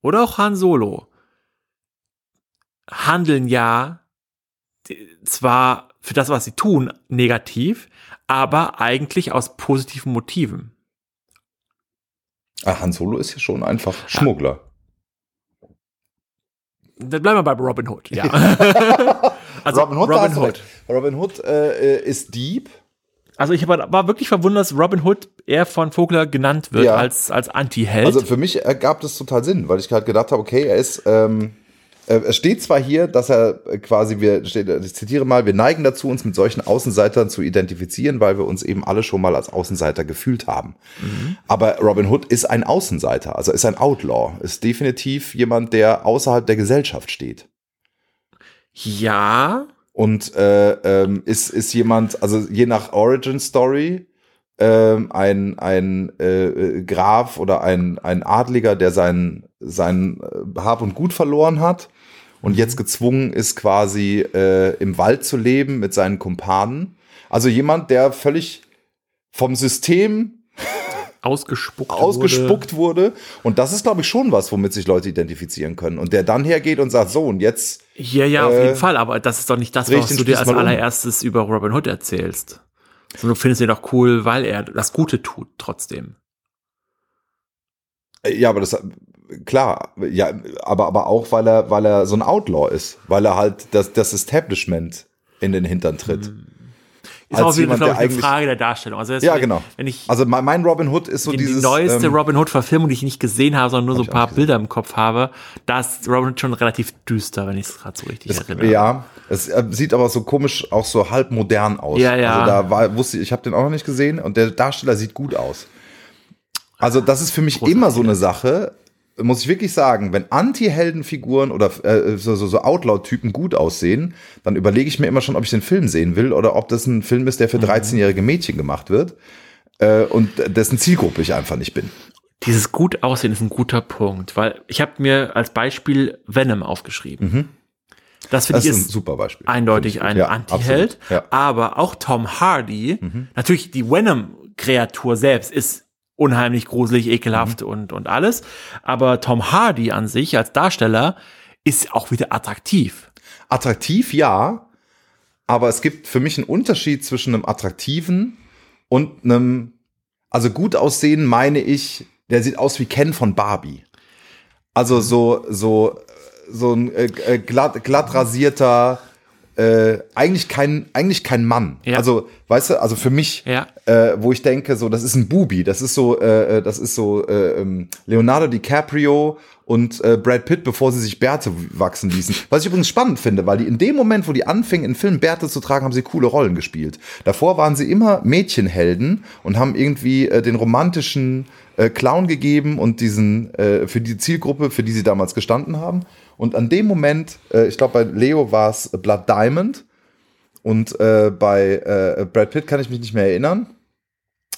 oder auch Han Solo handeln ja die- zwar für das, was sie tun, negativ, aber eigentlich aus positiven Motiven. Ah, Han Solo ist ja schon einfach Schmuggler. Dann bleiben wir bei Robin Hood, ja. also Robin Hood, Robin Hood. Robin Hood äh, äh, ist Dieb. Also ich war, wirklich verwundert, dass Robin Hood eher von Vogler genannt wird Ja. als, als Anti-Held. Also für mich ergab das total Sinn, weil ich halt gedacht habe, okay, er ist, ähm, äh, es steht zwar hier, dass er äh, quasi, wir, steht, ich zitiere mal, wir neigen dazu, uns mit solchen Außenseitern zu identifizieren, weil wir uns eben alle schon mal als Außenseiter gefühlt haben. Aber Robin Hood ist ein Außenseiter, also ist ein Outlaw, ist definitiv jemand, der außerhalb der Gesellschaft steht. ja, Und äh, ähm, ist, ist jemand, also je nach Origin Story, ähm, ein, ein äh, äh, Graf oder ein, ein Adliger, der sein, sein äh, Hab und Gut verloren hat und jetzt gezwungen ist, quasi äh, im Wald zu leben mit seinen Kumpanen. Also jemand, der völlig vom System ausgespuckt. ausgespuckt wurde. Und das ist, glaube ich, schon was, womit sich Leute identifizieren können. Und der dann hergeht und sagt, so, und jetzt Wurde. Ja, ja, auf Äh, jeden Fall, aber das ist doch nicht das, was du dir als mal um. allererstes über Robin Hood erzählst. Sondern du findest ihn doch cool, weil er das Gute tut, trotzdem. Äh, Ja, aber das klar, ja, aber aber auch weil er weil er so ein Outlaw ist, weil er halt das das Establishment in den Hintern tritt. Mhm. Ist auch wieder, glaube ich, eine Frage der Darstellung. Also ja, genau. Wenn ich also mein Robin Hood ist so die, dieses. Die neueste ähm, Robin Hood-Verfilmung, die ich nicht gesehen habe, sondern nur so ein paar Bilder im Kopf habe, da ist Robin Hood schon relativ düster, wenn ich es gerade so richtig das, erinnere. Ja, es äh, sieht aber so komisch, auch so halb modern aus. Ja, ja. Also da war, wusste ich, ich habe den auch noch nicht gesehen und der Darsteller sieht gut aus. Also das ist für mich Großartig. immer so eine Sache muss ich wirklich sagen, wenn Anti-Heldenfiguren oder äh, so, so, so Outlaw-Typen gut aussehen, dann überlege ich mir immer schon, ob ich den Film sehen will oder ob das ein Film ist, der für 13-jährige mhm. Mädchen gemacht wird äh, und dessen Zielgruppe ich einfach nicht bin. Dieses gut aussehen ist ein guter Punkt, weil ich habe mir als Beispiel Venom aufgeschrieben. Mhm. Das finde ich ist, ein super Beispiel. eindeutig ein ja, Anti-Held, ja. aber auch Tom Hardy, mhm. natürlich die Venom-Kreatur selbst ist unheimlich gruselig, ekelhaft mhm. und, und alles. Aber Tom Hardy an sich als Darsteller ist auch wieder attraktiv. Attraktiv, ja. Aber es gibt für mich einen Unterschied zwischen einem attraktiven und einem, also gut aussehen meine ich, der sieht aus wie Ken von Barbie. Also so, so, so ein äh, äh glatt, glatt rasierter, äh, eigentlich kein eigentlich kein Mann. Ja. Also weißt du, also für mich, ja. äh, wo ich denke, so das ist ein Bubi, das ist so, äh, äh das ist so äh, ähm, Leonardo DiCaprio und äh, Brad Pitt, bevor sie sich Bärte wachsen ließen. Was ich übrigens spannend finde, weil die in dem Moment, wo die anfingen, in Filmen Bärte zu tragen, haben sie coole Rollen gespielt. Davor waren sie immer Mädchenhelden und haben irgendwie äh, den romantischen äh, Clown gegeben und diesen äh, für die Zielgruppe, für die sie damals gestanden haben. Und an dem Moment, äh, ich glaube, bei Leo war es Blood Diamond und äh, bei äh, Brad Pitt kann ich mich nicht mehr erinnern,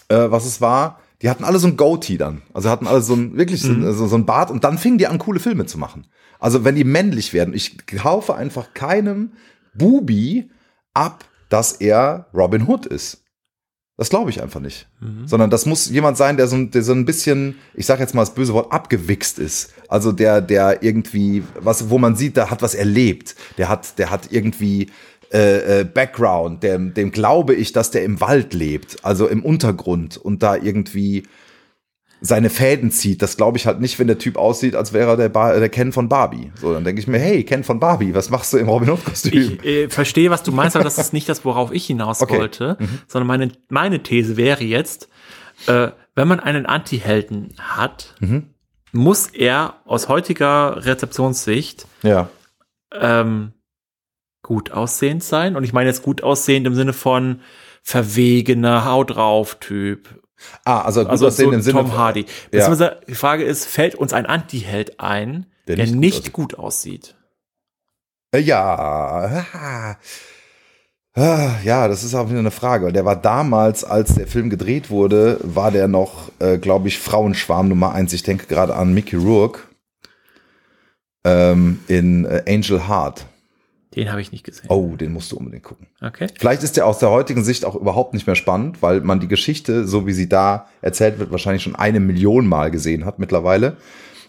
äh, was es war. Die hatten alle so ein Goatee dann. Also hatten alle so ein, wirklich mhm. so, so ein Bart und dann fingen die an, coole Filme zu machen. Also wenn die männlich werden, ich kaufe einfach keinem Bubi ab, dass er Robin Hood ist. Das glaube ich einfach nicht. Mhm. Sondern das muss jemand sein, der so, der so ein bisschen, ich sage jetzt mal das böse Wort, abgewichst ist. Also der, der irgendwie, was, wo man sieht, der hat was erlebt. Der hat, der hat irgendwie äh, äh, Background, dem, dem glaube ich, dass der im Wald lebt, also im Untergrund und da irgendwie seine Fäden zieht. Das glaube ich halt nicht, wenn der Typ aussieht, als wäre er der, Bar der Ken von Barbie. So, dann denke ich mir, hey, Ken von Barbie, was machst du im Robin Hood-Kostüm? Ich äh, verstehe, was du meinst, aber das ist nicht das, worauf ich hinaus okay. wollte, mhm. sondern meine, meine These wäre jetzt, äh, wenn man einen Anti-Helden hat, mhm. muss er aus heutiger Rezeptionssicht ja. ähm, gut aussehend sein. Und ich meine jetzt gut aussehend im Sinne von verwegener Haut drauf Typ Ah, also gut also aussehen so im Sinne Tom Hardy. Ja. Die Frage ist, fällt uns ein Anti-Held ein, der, der nicht, gut, gut aussieht? Äh, ja. Ah, ja, das ist auch wieder eine Frage. Der war damals, als der Film gedreht wurde, war der noch, äh, glaube ich, Frauenschwarm Nummer eins. Ich denke gerade an Mickey Rourke ähm, in äh, Angel Heart. Den habe ich nicht gesehen. Oh, den musst du unbedingt gucken. Okay. Vielleicht ist der aus der heutigen Sicht auch überhaupt nicht mehr spannend, weil man die Geschichte, so wie sie da erzählt wird, wahrscheinlich schon eine Million Mal gesehen hat mittlerweile.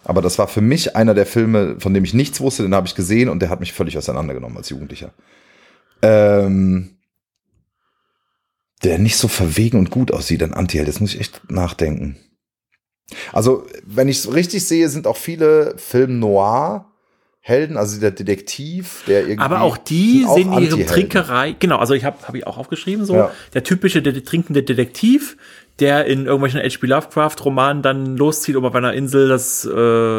Aber das war für mich einer der Filme, von dem ich nichts wusste, den habe ich gesehen und der hat mich völlig auseinandergenommen als Jugendlicher. Ähm, der nicht so verwegen und gut aussieht, ein Antiheld. Das muss ich echt nachdenken. Also, wenn ich es richtig sehe, sind auch viele Film noir Helden, also der Detektiv, der irgendwie. Aber auch die sehen ihre Trickerei. Genau, also ich habe hab ich auch aufgeschrieben, so ja. der typische der, trinkende Detektiv, der in irgendwelchen H.P. Lovecraft-Romanen dann loszieht, um auf einer Insel das äh,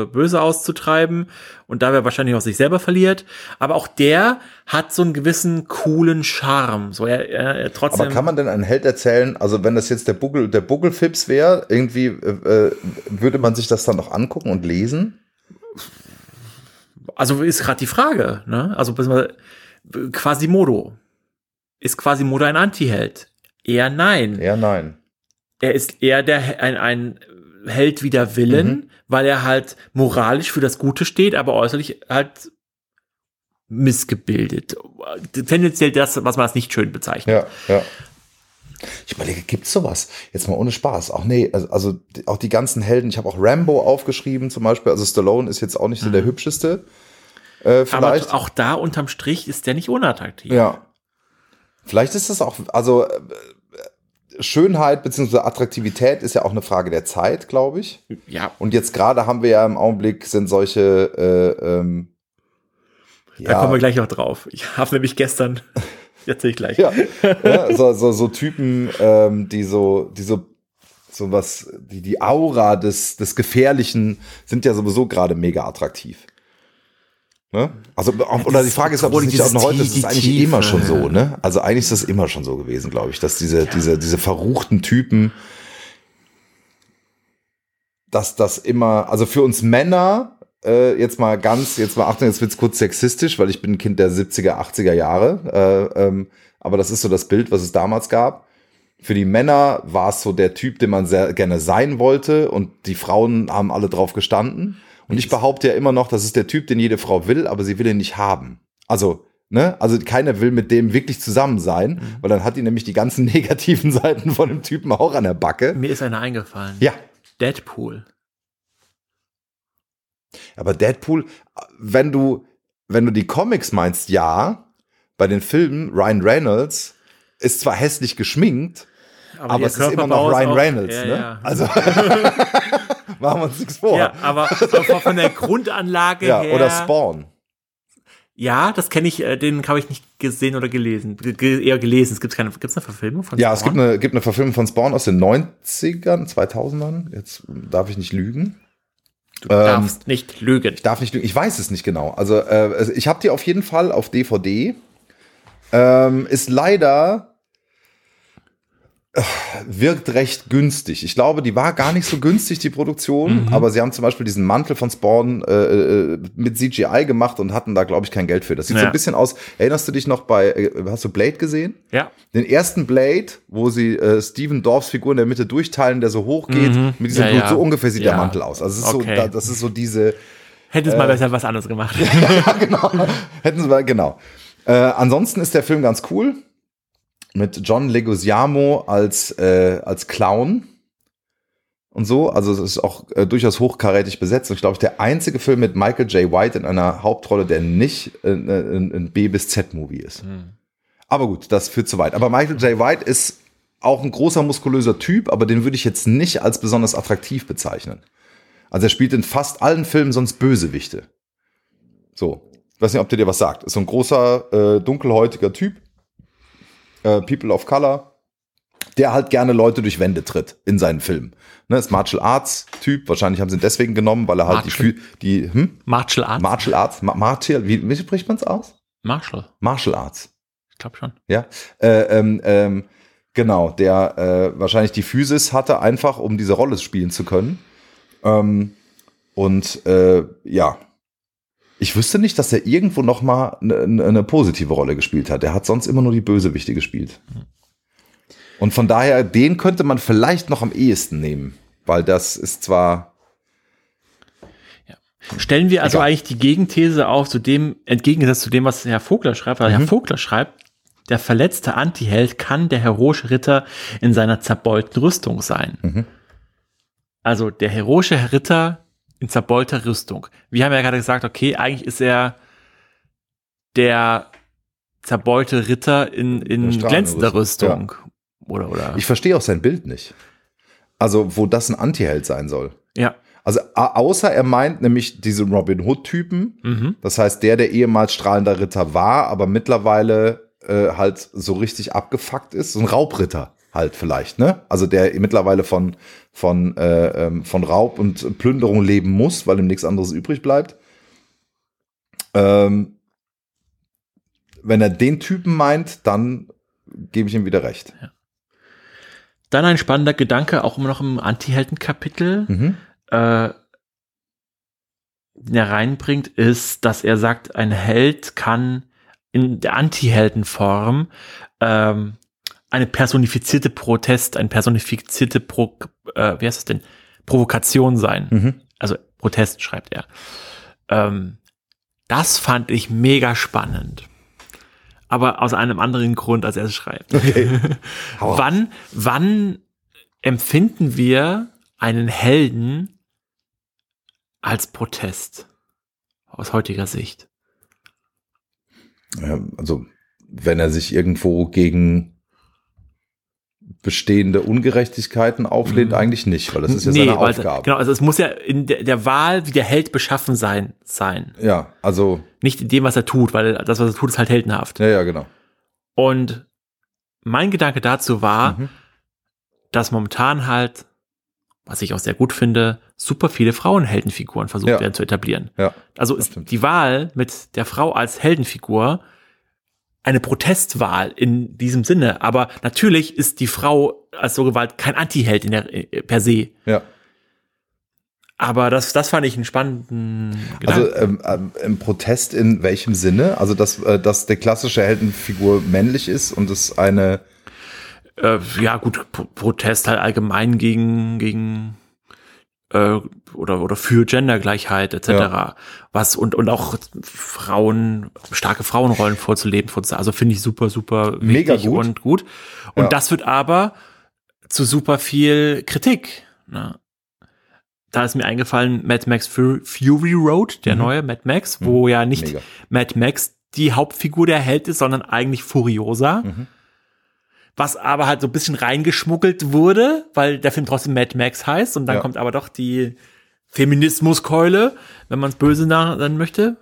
Böse auszutreiben und dabei wahrscheinlich auch sich selber verliert. Aber auch der hat so einen gewissen coolen Charme. So er, er, er trotzdem. Aber kann man denn einen Held erzählen? Also wenn das jetzt der Buckel, der Buckelfips wäre, irgendwie äh, äh, würde man sich das dann noch angucken und lesen? Also ist gerade die Frage, ne? Also Quasimodo. Ist Quasimodo ein Anti-Held? Eher nein. Eher nein. Er ist eher der ein, ein Held wider Willen, mhm. weil er halt moralisch für das Gute steht, aber äußerlich halt missgebildet. Tendenziell das, was man als nicht schön bezeichnet. Ja, ja. Ich überlege, gibt's sowas? Jetzt mal ohne Spaß. Auch nee, also, also auch die ganzen Helden. Ich habe auch Rambo aufgeschrieben zum Beispiel. Also Stallone ist jetzt auch nicht so mhm. der hübscheste. Äh, vielleicht. Aber auch da unterm Strich ist der nicht unattraktiv. Ja. Vielleicht ist das auch, also äh, Schönheit bzw. Attraktivität ist ja auch eine Frage der Zeit, glaube ich. Ja. Und jetzt gerade haben wir ja im Augenblick sind solche. Äh, ähm, da ja. kommen wir gleich noch drauf. Ich habe nämlich gestern Erzähl ich gleich. Ja, ja so, so, so Typen, ähm, die so, die so, so was, die, die Aura des, des Gefährlichen sind ja sowieso gerade mega attraktiv. Ne? Also, oder die Frage ist, ob das nicht auch noch heute ist, ist eigentlich Tiefe. immer schon so, ne? Also eigentlich ist das immer schon so gewesen, glaube ich, dass diese, ja. diese, diese verruchten Typen, dass das immer, also für uns Männer, äh, jetzt mal ganz, jetzt mal Achtung, jetzt wird's kurz sexistisch, weil ich bin ein Kind der 70er, 80er Jahre, äh, ähm, aber das ist so das Bild, was es damals gab. Für die Männer war es so der Typ, den man sehr gerne sein wollte und die Frauen haben alle drauf gestanden. Und ich behaupte ja immer noch, das ist der Typ, den jede Frau will, aber sie will ihn nicht haben. Also, ne? Also keiner will mit dem wirklich zusammen sein, mhm. weil dann hat die nämlich die ganzen negativen Seiten von dem Typen auch an der Backe. Mir ist einer eingefallen. Ja. Deadpool. Aber Deadpool, wenn du, wenn du die Comics meinst, ja. Bei den Filmen, Ryan Reynolds ist zwar hässlich geschminkt, aber, aber es ist immer noch Ryan Reynolds, ja, ne? Ja. Also machen wir uns nichts vor. Ja, aber, aber von der Grundanlage ja, her. Oder Spawn. Ja, das kenne ich, äh, den habe ich nicht gesehen oder gelesen. Ge eher gelesen. Es gibt keine, gibt's eine Verfilmung von Ja, Spawn? es gibt eine, gibt eine Verfilmung von Spawn aus den 90ern, 2000ern. Jetzt darf ich nicht lügen. Du ähm, darfst nicht lügen. Ich darf nicht lügen. Ich weiß es nicht genau. Also, äh, ich habe die auf jeden Fall auf DVD. Ähm, ist leider wirkt recht günstig. Ich glaube, die war gar nicht so günstig, die Produktion, mhm. aber sie haben zum Beispiel diesen Mantel von Spawn äh, äh mit CGI gemacht und hatten da, glaube ich, kein Geld für. Das sieht ja. so ein bisschen aus. Erinnerst du dich noch bei, äh, hast du Blade gesehen? Ja. Den ersten Blade, wo sie äh, Steven Dorfs Figur in der Mitte durchteilen, der so hoch geht, mhm. mit diesem ja, Blut, ja. so ungefähr sieht der Mantel aus. Also es ist okay. so, da, das ist so diese. Hätten sie mal äh, besser was anderes gemacht. ja, genau. Hätten sie mal, genau. Äh, ansonsten ist der Film ganz cool mit John Leguizamo als, äh, als Clown und so. Also es ist auch äh, durchaus hochkarätig besetzt. Und ich glaube, der einzige Film mit Michael J. White in einer Hauptrolle, der nicht äh, ein, ein B bis Z-Movie ist. Hm. Aber gut, das führt zu weit. Aber Michael J. White ist auch ein großer muskulöser Typ, aber den würde ich jetzt nicht als besonders attraktiv bezeichnen. Also er spielt in fast allen Filmen sonst Bösewichte. So. Ich weiß nicht, ob der dir was sagt. Ist so ein großer, äh, dunkelhäutiger Typ äh, People of Color, der halt gerne Leute durch Wände tritt in seinen Filmen. Ne, ist Martial Arts Typ. Wahrscheinlich haben sie ihn deswegen genommen, weil er halt Martial. die, die hm? Martial Arts. Martial Arts. Ma Martial, wie, wie spricht man es aus? Martial. Martial Arts. Ich glaube schon. Ja. Äh, ähm, ähm, genau, der äh, wahrscheinlich die Physis hatte, einfach um diese Rolle spielen zu können. Ähm, und äh, ja, ich wüsste nicht, dass er irgendwo noch mal eine, eine positive Rolle gespielt hat. Er hat sonst immer nur die Bösewichte gespielt. Und von daher, den könnte man vielleicht noch am ehesten nehmen, weil das ist zwar Stellen wir also Egal. eigentlich die Gegenthese auf, zu dem, entgegengesetzt zu dem, was Herr Vogler schreibt, weil mhm. Herr Vogler schreibt, der verletzte Antiheld kann der heroische Ritter in seiner zerbeulten Rüstung sein. Mhm. Also der heroische Ritter in zerbeulter Rüstung. Wir haben ja gerade gesagt, okay, eigentlich ist er der zerbeulte Ritter in, in glänzender Rüstung. Ja. Oder, oder. Ich verstehe auch sein Bild nicht. Also, wo das ein Antiheld sein soll. Ja. Also, außer er meint nämlich diese Robin Hood-Typen. Mhm. Das heißt, der, der ehemals strahlender Ritter war, aber mittlerweile äh, halt so richtig abgefuckt ist. So ein Raubritter halt vielleicht, ne? Also der mittlerweile von, von, äh, ähm, von Raub und Plünderung leben muss, weil ihm nichts anderes übrig bleibt. Ähm, wenn er den Typen meint, dann gebe ich ihm wieder recht. Ja. Dann ein spannender Gedanke, auch immer noch im Anti-Helden-Kapitel, mhm. äh, den er reinbringt, ist, dass er sagt, ein Held kann in der Anti-Helden-Form ähm, eine personifizierte Protest, eine personifizierte Pro, äh, wie heißt das denn? Provokation sein. Mhm. Also Protest schreibt er. Ähm, das fand ich mega spannend. Aber aus einem anderen Grund, als er es schreibt. Okay. wann, wann empfinden wir einen Helden als Protest? Aus heutiger Sicht. Ja, also, wenn er sich irgendwo gegen bestehende Ungerechtigkeiten auflehnt, mhm. eigentlich nicht, weil das ist ja nee, seine Aufgabe. Genau, also es muss ja in der, der, Wahl, wie der Held beschaffen sein, sein. Ja, also. Nicht in dem, was er tut, weil das, was er tut, ist halt heldenhaft. Ja, ja, genau. Und mein Gedanke dazu war, Mhm. dass momentan halt, was ich auch sehr gut finde, super viele Frauenheldenfiguren versucht Ja. werden zu etablieren. Ja. Also ist stimmt. die Wahl mit der Frau als Heldenfigur eine Protestwahl in diesem Sinne. Aber natürlich ist die Frau als so Gewalt kein Anti-Held in der, äh, per se. Ja. Aber das, das fand ich einen spannenden Also Gedanken. ähm, ähm, im Protest in welchem Sinne? Also dass, äh, dass der klassische Heldenfigur männlich ist und es eine äh, ja, gut, Pro Protest halt allgemein gegen, gegen äh, oder, oder für Gendergleichheit etc. Ja. Was und, und auch Frauen, starke Frauenrollen vorzuleben, vorzuze- also finde ich super, super Mega gut. und gut. Und Ja. das wird aber zu super viel Kritik. Ne? Da ist mir eingefallen, Mad Max Fu- Fury Road, der Mhm. neue Mad Max, wo ja nicht Mega. Mad Max die Hauptfigur der Held ist, sondern eigentlich Furiosa. Mhm. Was aber halt so ein bisschen reingeschmuggelt wurde, weil der Film trotzdem Mad Max heißt und dann Ja. kommt aber doch die Feminismuskeule, wenn man es böse nennen möchte.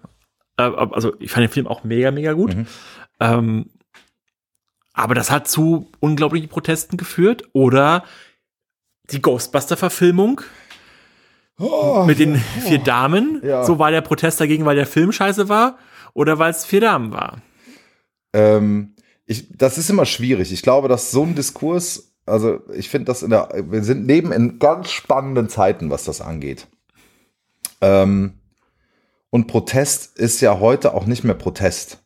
Äh, also ich fand den Film auch mega, mega gut. Mhm. Ähm, aber das hat zu unglaublichen Protesten geführt. Oder die Ghostbuster-Verfilmung mit den vier Damen. Ja. So war der Protest dagegen, weil der Film scheiße war oder weil es vier Damen war. Ähm, ich, das ist immer schwierig. Ich glaube, dass so ein Diskurs, also ich finde das in der, wir sind neben in ganz spannenden Zeiten, was das angeht. Ähm, und Protest ist ja heute auch nicht mehr Protest.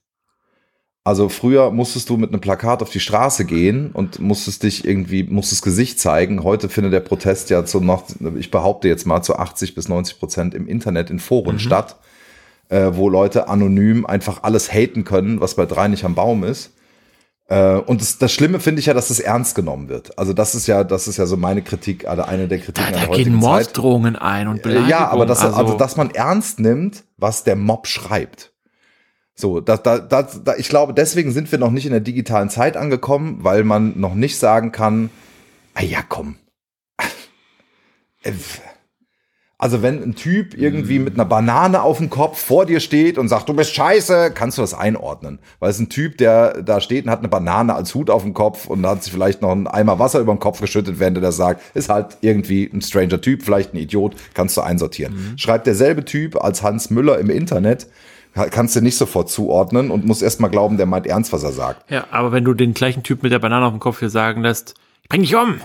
Also früher musstest du mit einem Plakat auf die Straße gehen und musstest dich irgendwie, musstest Gesicht zeigen. Heute findet der Protest ja zu noch, ich behaupte jetzt mal zu 80 bis 90 Prozent im Internet in Foren statt, äh, wo Leute anonym einfach alles haten können, was bei drei nicht am Baum ist. Äh, und das, das Schlimme finde ich ja, dass es ernst genommen wird. Also das ist ja, das ist ja so meine Kritik, also eine der Da, Kritiken an da der gehen heutigen Zeit. Morddrohungen ein und Äh, Beleidigungen. Ja, aber das, also, also, dass man ernst nimmt, was der Mob schreibt. So, da, da, da, da, ich glaube, deswegen sind wir noch nicht in der digitalen Zeit angekommen, weil man noch nicht sagen kann, ah ja, komm. Also wenn ein Typ irgendwie mit einer Banane auf dem Kopf vor dir steht und sagt, du bist scheiße, kannst du das einordnen. Weil es ein Typ, der da steht und hat eine Banane als Hut auf dem Kopf und hat sich vielleicht noch einen Eimer Wasser über den Kopf geschüttet, während er das sagt, ist halt irgendwie ein stranger Typ, vielleicht ein Idiot, kannst du einsortieren. Schreibt derselbe Typ als Hans Müller im Internet, kannst du nicht sofort zuordnen und musst erst mal glauben, der meint ernst, was er sagt. ja, aber wenn du den gleichen Typ mit der Banane auf dem Kopf hier sagen lässt, ich bring dich um.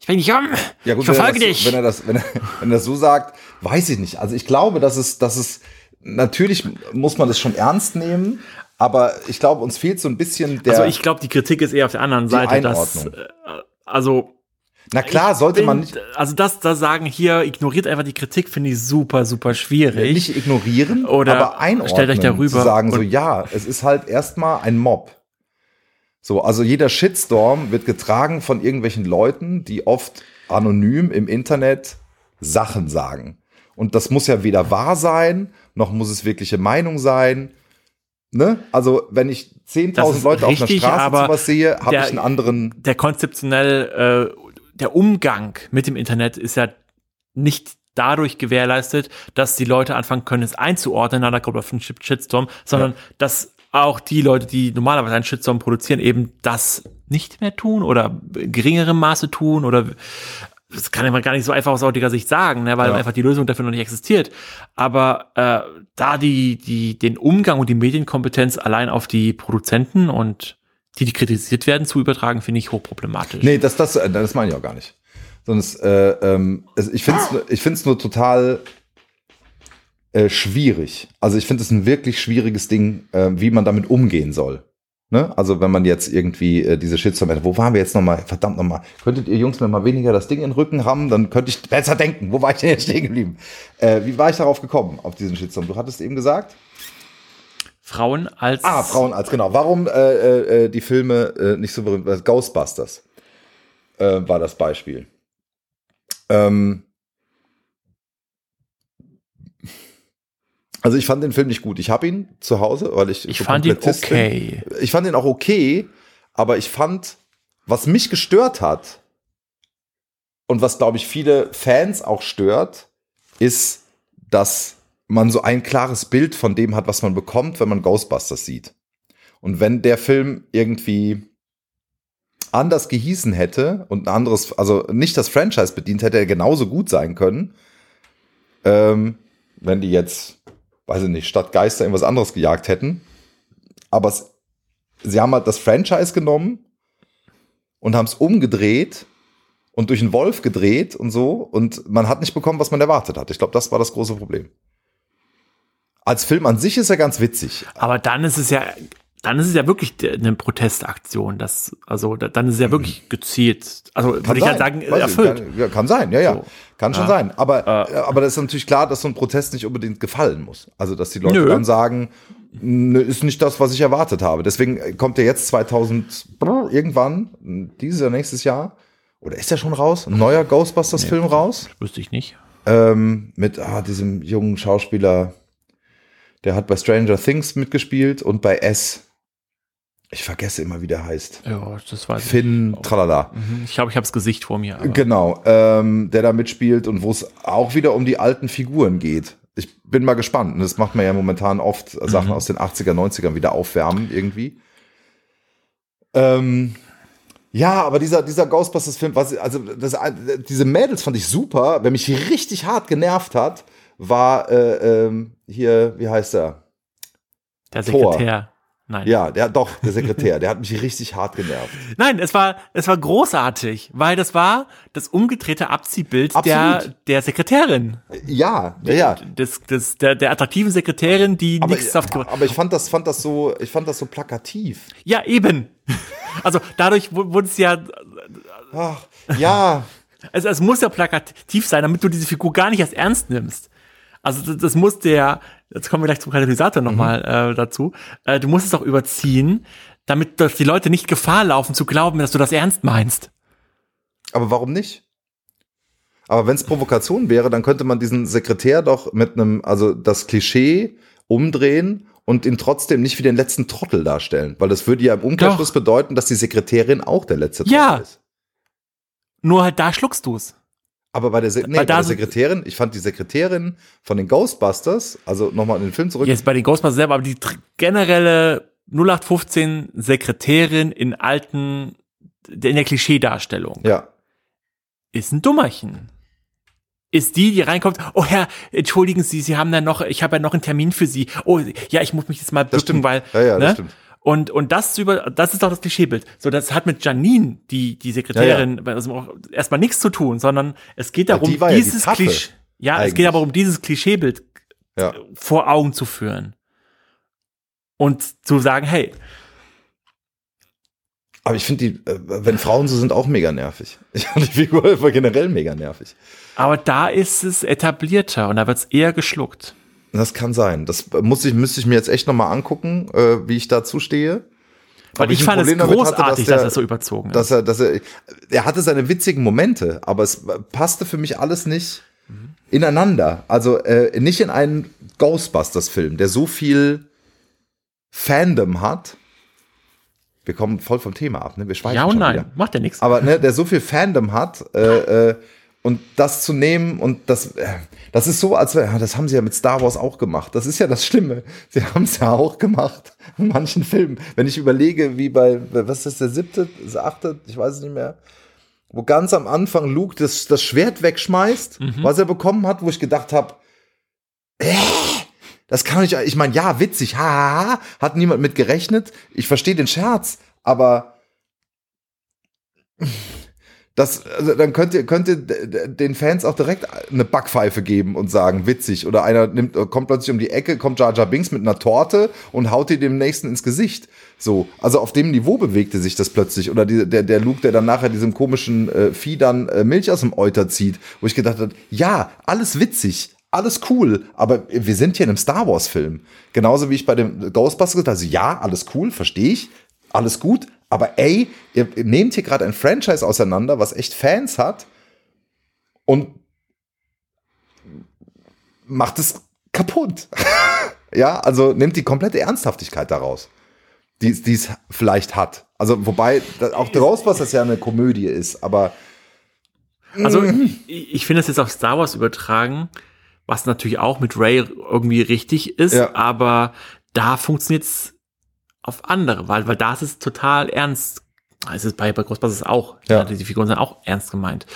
Ich bring dich um. Ja gut, ich verfolge wenn er das, dich. Wenn er das, wenn er, wenn er das so sagt, weiß ich nicht. Also ich glaube, dass es, dass es, natürlich muss man das schon ernst nehmen, aber ich glaube, uns fehlt so ein bisschen der. also ich glaube, die Kritik ist eher auf der anderen Seite, dass Einordnung. äh, also na klar, sollte bin- man nicht, also das da sagen hier ignoriert einfach die Kritik finde ich super super schwierig. nicht ignorieren, Oder aber einordnen. stellt euch darüber Zu sagen so, ja, es ist halt erstmal ein Mob. So, also jeder Shitstorm wird getragen von irgendwelchen Leuten, die oft anonym im Internet Sachen sagen. Und das muss ja weder wahr sein, noch muss es wirkliche Meinung sein. Ne? Also, wenn ich Das 10.000 ist Leute auf einer richtig, Straße sowas sehe, habe ich einen anderen. der konzeptionell äh, der Umgang mit dem Internet ist ja nicht dadurch gewährleistet, dass die Leute anfangen können, es einzuordnen, na, da kommt auf einen Shit- Shitstorm, sondern dass auch die Leute, die normalerweise einen Shitstorm produzieren, eben das nicht mehr tun oder in geringerem Maße tun oder das kann man gar nicht so einfach aus heutiger Sicht sagen, ne, weil Ja. einfach die Lösung dafür noch nicht existiert. Aber äh, da die, die, den Umgang und die Medienkompetenz allein auf die Produzenten und die, die kritisiert werden, zu übertragen, finde ich hochproblematisch. Nee, das, das, äh, das meine ich auch gar nicht. Sondern es, äh, ähm, ich finde es ich find's nur total äh, schwierig. Also ich finde es ein wirklich schwieriges Ding, äh, wie man damit umgehen soll. Ne? Also wenn man jetzt irgendwie äh, diese Shitstorm hätte, wo waren wir jetzt nochmal? Verdammt nochmal. Könntet ihr Jungs mir mal weniger das Ding in den Rücken rammen, dann könnte ich besser denken. Wo war ich denn jetzt stehen geblieben? Äh, wie war ich darauf gekommen, auf diesen Shitstorm? Du hattest eben gesagt? Frauen als Ah, Frauen als, genau. Warum äh, äh, äh, die Filme nicht so berühmt? Ghostbusters war das Beispiel. Ähm, also ich fand den Film nicht gut. Ich habe ihn zu Hause, weil ich Ich so fand ihn okay. Bin. Ich fand ihn auch okay, aber ich fand, was mich gestört hat und was, glaube ich, viele Fans auch stört, ist, dass man so ein klares Bild von dem hat, was man bekommt, wenn man Ghostbusters sieht. Und wenn der Film irgendwie anders gehießen hätte und ein anderes, also nicht das Franchise bedient, hätte er genauso gut sein können. Ähm, wenn die jetzt, weiß ich nicht, statt Geister irgendwas anderes gejagt hätten. Aber es, sie haben halt das Franchise genommen und haben es umgedreht und durch einen Wolf gedreht und so. Und man hat nicht bekommen, was man erwartet hat. Ich glaube, das war das große Problem. Als Film an sich ist er ganz witzig. Aber dann ist es ja dann ist es ja wirklich eine Protestaktion. Das, also dann ist es ja wirklich gezielt. Also Kann würde ich sein. sagen, Weiß ich, erfüllt. Kann, ja, kann sein, ja, ja. So. Kann schon Ja. sein. Aber, Äh. äh, aber das ist natürlich klar, dass so ein Protest nicht unbedingt gefallen muss. Also, dass die Leute Nö. dann sagen, ist nicht das, was ich erwartet habe. Deswegen kommt ja jetzt 2000 brr, irgendwann, dieses oder nächstes Jahr, oder ist der schon raus? Ein neuer Ghostbusters-Film raus? Wüsste ich nicht. Ähm, mit ah, diesem jungen Schauspieler, der hat bei Stranger Things mitgespielt und bei S. Ich vergesse immer, wie der heißt. Ja, das weiß Finn, tralala. ich. Mhm. Ich glaube, ich habe das Gesicht vor mir. Aber Genau, ähm, der da mitspielt und wo es auch wieder um die alten Figuren geht. Ich bin mal gespannt. Und Das macht man ja momentan oft, Sachen Mhm. aus den 80er, 90ern wieder aufwärmen irgendwie. Ähm, ja, aber dieser, dieser Ghostbusters-Film, was, also das, diese Mädels fand ich super. Wer mich richtig hart genervt hat, war äh, ähm, hier, wie heißt er? der Thor. Nein. Ja, der doch, der Sekretär, der hat mich richtig hart genervt. Nein, es war, es war großartig, weil das war das umgedrehte Abziehbild der, Absolut. der Sekretärin. Ja, ja, ja. Des, des, der, der attraktiven Sekretärin, die Aber, nichts auf aber ich fand das, fand das so, ich fand das so plakativ. Ja, eben. Also dadurch wu- wurde es ja, Ach, ja, also es muss ja plakativ sein, damit du diese Figur gar nicht erst ernst nimmst. Also das, das muss der, jetzt kommen wir gleich zum Katalysator nochmal äh, dazu, äh, du musst es auch überziehen, damit dass die Leute nicht Gefahr laufen zu glauben, dass du das ernst meinst. aber warum nicht? Aber wenn es Provokation wäre, dann könnte man diesen Sekretär doch mit einem, also das Klischee umdrehen und ihn trotzdem nicht wie den letzten Trottel darstellen. Weil das würde ja im Umkehrschluss bedeuten, dass die Sekretärin auch der letzte Trottel Ja. ist. Nur halt da schluckst du's. Aber bei der, Se nee, bei der Sekretärin, ich fand die Sekretärin von den Ghostbusters, also nochmal in den Film zurück, Jetzt bei den Ghostbusters selber, aber die generelle 0815 Sekretärin in alten, in der Klischeedarstellung ja. ist ein Dummerchen. Ist die, die reinkommt, oh Herr, entschuldigen Sie, Sie haben da noch, ich habe ja noch einen Termin für Sie. Oh, ja, ich muss mich jetzt mal bücken, Das weil, Ja, ja, das ne? stimmt. Und, und das zu über, das ist doch das Klischeebild. So, das hat mit Janine, die, die Sekretärin, also auch erstmal nichts zu tun, sondern es geht Ja, darum, die war ja die dieses Taffe, Klischee, ja, es geht aber um dieses Klischeebild Ja. vor Augen zu führen. Und zu sagen, hey, Aber ich finde die, äh, wenn Frauen so sind, auch mega nervig. Ich fand die Figur einfach generell mega nervig. aber da ist es etablierter und da wird es eher geschluckt. Das kann sein. Das muss ich, müsste ich mir jetzt echt nochmal angucken, äh, wie ich dazu stehe. Weil Ob ich, ein fand es damit hatte, großartig, der- dass er so überzogen dass ist. er, dass er, er hatte seine witzigen Momente, aber es passte für mich alles nicht ineinander. Also äh, nicht in einen Ghostbusters-Film, der so viel Fandom hat. Wir kommen voll vom Thema ab, ne? Wir schweifen Ja und nein, wieder. macht ja nichts. Aber ne, der so viel Fandom hat äh, äh, und das zu nehmen und das, äh, das ist so, als wär- ja, das haben sie ja mit Star Wars auch gemacht. Das ist ja das Schlimme. Sie haben es ja auch gemacht in manchen Filmen. Wenn ich überlege, wie bei, was ist der siebte, das achte, ich weiß es nicht mehr, wo ganz am Anfang Luke das, das Schwert wegschmeißt, was er bekommen hat, wo ich gedacht habe, äh, das kann ich, ich meine, ja, witzig, ha, ha, ha, hat niemand mit gerechnet. Ich verstehe den Scherz, aber das, also dann könnt ihr, könnt ihr den Fans auch direkt eine Backpfeife geben und sagen, witzig. Oder einer nimmt, kommt plötzlich um die Ecke, kommt Jar Jar Binks mit einer Torte und haut die dem nächsten ins Gesicht. So, also auf dem Niveau bewegte sich das plötzlich. Oder die, der, der Luke, der dann nachher diesem komischen äh, Vieh dann äh, Milch aus dem Euter zieht, wo ich gedacht habe, ja, alles witzig, alles cool, aber wir sind hier in einem Star Wars Film. Genauso wie ich bei dem Ghostbusters also ja, alles cool, verstehe ich, alles gut, aber ey, ihr nehmt hier gerade ein Franchise auseinander, was echt Fans hat und macht es kaputt. ja, also nimmt die komplette Ernsthaftigkeit daraus, die es vielleicht hat. Also wobei auch Ghostbusters ja eine Komödie ist, aber Also ich, ich finde es jetzt auf Star Wars übertragen, was natürlich auch mit Ray irgendwie richtig ist, Ja. aber da funktioniert es auf andere, weil, weil da ist es total ernst. Es ist bei, bei Ghostbusters auch. Ja. Die Figuren sind auch ernst gemeint.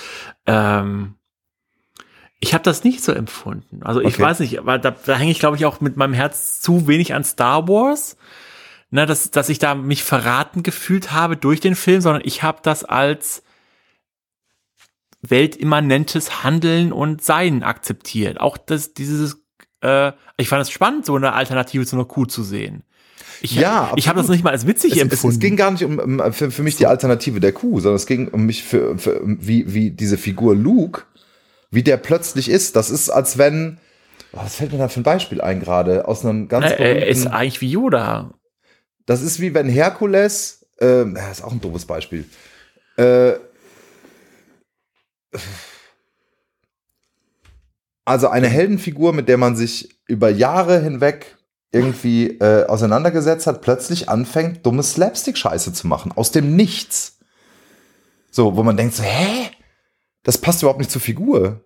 Ähm, ich habe das nicht so empfunden. Also ich Okay. weiß nicht, weil da, da hänge ich, glaube ich, auch mit meinem Herz zu wenig an Star Wars. Ne, dass, dass ich da mich verraten gefühlt habe durch den Film, sondern ich habe das als weltimmanentes Handeln und Sein akzeptiert. Auch das, dieses, äh, ich fand es spannend, so eine Alternative zu einer Kuh zu sehen. Ich, Ja, ich habe das nicht mal als witzig Es, es, empfunden. es ging gar nicht um, um für, für mich die Alternative der Kuh, sondern es ging um mich für, für wie, wie diese Figur Luke, wie der plötzlich ist. Das ist, als wenn, oh, was fällt mir da für ein Beispiel ein gerade? Aus einem ganz Ne, er ist berühmten- eigentlich wie Yoda. Das ist wie wenn Herkules, ähm, ja, ist auch ein doofes Beispiel. Äh, also eine Heldenfigur, mit der man sich über Jahre hinweg irgendwie äh, auseinandergesetzt hat, plötzlich anfängt, dumme Slapstick-Scheiße zu machen. Aus dem Nichts. So, wo man denkt so, hä? Das passt überhaupt nicht zur Figur.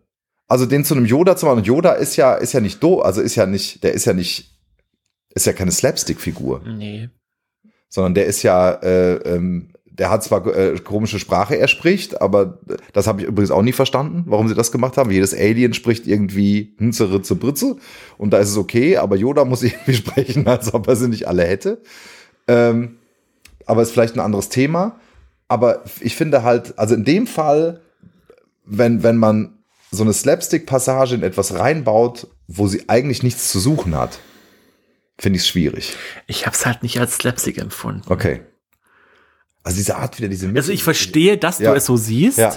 Also den zu einem Yoda zu machen. Und Yoda ist ja, ist ja nicht do, also ist ja nicht, der ist ja nicht, ist ja keine Slapstick-Figur Nee. sondern der ist ja, äh, ähm, der hat zwar äh, komische Sprache, er spricht, aber das habe ich übrigens auch nie verstanden, warum sie das gemacht haben. Jedes Alien spricht irgendwie Hnze, Ritze, Britze und da ist es okay, aber Yoda muss irgendwie sprechen, als ob er sie nicht alle hätte. Ähm, aber ist vielleicht ein anderes Thema. Aber ich finde halt, also in dem Fall, wenn, wenn man so eine Slapstick-Passage in etwas reinbaut, wo sie eigentlich nichts zu suchen hat, finde ich es schwierig. Ich habe es halt nicht als Slapstick empfunden. Okay. Also diese Art wieder, diese Also ich verstehe, dass Ja. du es so siehst, Ja.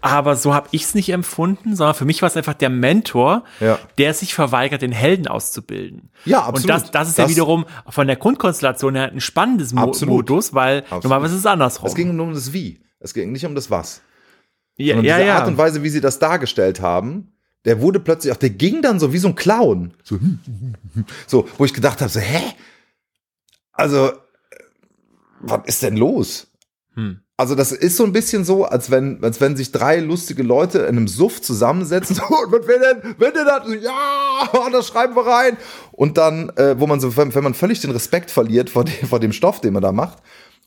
aber so habe ich es nicht empfunden, sondern für mich war es einfach der Mentor, Ja. der sich verweigert, den Helden auszubilden. Ja, absolut. Und das, das ist ja Das- wiederum von der Grundkonstellation her ein spannendes Mo Absolut. Modus, weil Absolut. normalerweise ist es andersrum. Es ging nur um das Wie. Es ging nicht um das Was. ja, Und ja, diese ja. Art und Weise, wie sie das dargestellt haben, der wurde plötzlich auch, der ging dann so wie so ein Clown. So, so wo ich gedacht habe, so, hä? Also, was ist denn los? Hm. Also das ist so ein bisschen so, als wenn, als wenn sich drei lustige Leute in einem Suff zusammensetzen. Und was will denn, wenn denn das? Ja, das schreiben wir rein. Und dann, äh, wo man so, wenn, wenn man völlig den Respekt verliert vor dem, vor dem Stoff, den man da macht,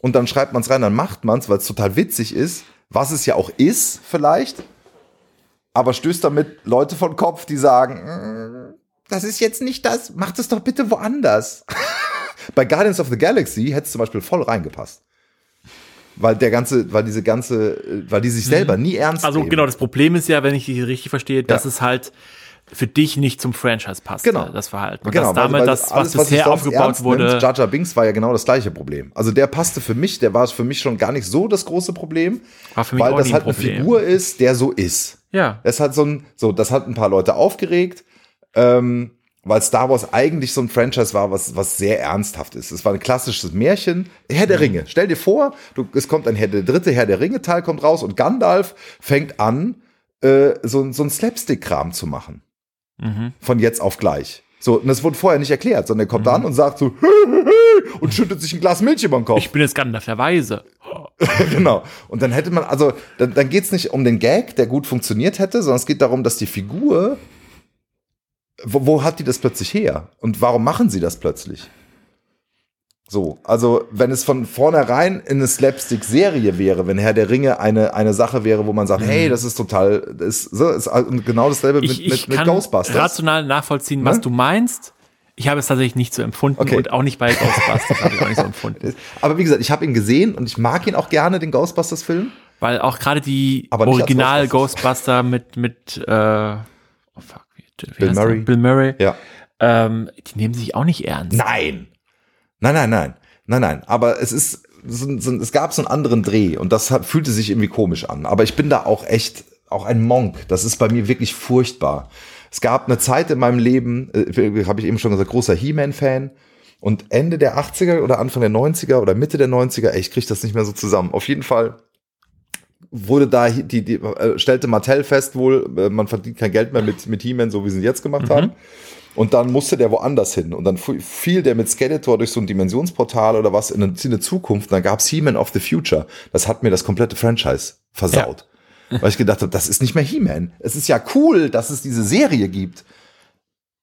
und dann schreibt man es rein, dann macht man es, weil es total witzig ist, was es ja auch ist, vielleicht. Aber stößt damit Leute von Kopf, die sagen, "Mm, das ist jetzt nicht das, macht es doch bitte woanders. Bei Guardians of the Galaxy hätte es zum Beispiel voll reingepasst. Weil der ganze, weil diese ganze, äh, weil die sich selber nie ernst Also nehmen. genau, das Problem ist ja, wenn ich dich richtig verstehe, dass Ja. es halt für dich nicht zum Franchise passt, Genau. das Verhalten. Und Genau, das damit, weil das, was alles, was bisher aufgebaut wurde, Nimmt, Jar Jar Binks war ja genau das gleiche Problem. Also der passte für mich, der war für mich schon gar nicht so das große Problem, war für mich weil das halt eine Problem. Figur ist, der so ist. ja. Das hat so ein, so, das hat ein paar Leute aufgeregt, ähm, weil Star Wars eigentlich so ein Franchise war, was, was sehr ernsthaft ist. Es war ein klassisches Märchen. Herr Mhm. der Ringe. Stell dir vor, du, es kommt ein Herr, der dritte Herr der Ringe Teil kommt raus und Gandalf fängt an, äh, so, so ein Slapstick-Kram zu machen. Mhm. Von jetzt auf gleich. So, und das wurde vorher nicht erklärt, sondern er kommt Mhm. an und sagt so, und schüttet sich ein Glas Milch über den Kopf. Ich bin jetzt Gandalf der Weise. genau. Und dann hätte man, also, dann, dann geht es nicht um den Gag, der gut funktioniert hätte, sondern es geht darum, dass die Figur, wo, wo hat die das plötzlich her? Und warum machen sie das plötzlich? So, also wenn es von vornherein in eine Slapstick-Serie wäre, wenn Herr der Ringe eine, eine Sache wäre, wo man sagt, hey, das ist total, das ist, so, ist und genau dasselbe mit, Mhm. Ich, ich mit, mit kann Ghostbusters. rational nachvollziehen, was Ne? du meinst. Ich habe es tatsächlich nicht so empfunden Okay. und auch nicht bei Ghostbusters habe ich auch nicht so empfunden. Aber wie gesagt, ich habe ihn gesehen und ich mag ihn auch gerne, den Ghostbusters-Film. Weil auch gerade die Aber nicht als Original Ghostbusters. Ghostbuster mit, mit äh, oh fuck, Bill? Murray. Bill Murray, Ja. ähm, die nehmen sich auch nicht ernst. Nein. Nein, nein, nein. Nein, nein. Aber es ist, so, so, es gab so einen anderen Dreh und das hat, fühlte sich irgendwie komisch an. Aber ich bin da auch echt, auch ein Monk. Das ist bei mir wirklich furchtbar. Es gab eine Zeit in meinem Leben, äh, habe ich eben schon gesagt, großer He-Man-Fan. Und Ende der 80er oder Anfang der 90er oder Mitte der 90er, ey, ich kriege das nicht mehr so zusammen. Auf jeden Fall wurde da die, die, äh, stellte Mattel fest wohl, äh, man verdient kein Geld mehr mit, mit He-Man, so wie sie ihn jetzt gemacht haben. Und dann musste der woanders hin. Und dann fiel der mit Skeletor durch so ein Dimensionsportal oder was in eine, in eine Zukunft. Und dann gab's He-Man of the Future. Das hat mir das komplette Franchise versaut. Weil ich gedacht habe, das ist nicht mehr He-Man. Es ist ja cool, dass es diese Serie gibt.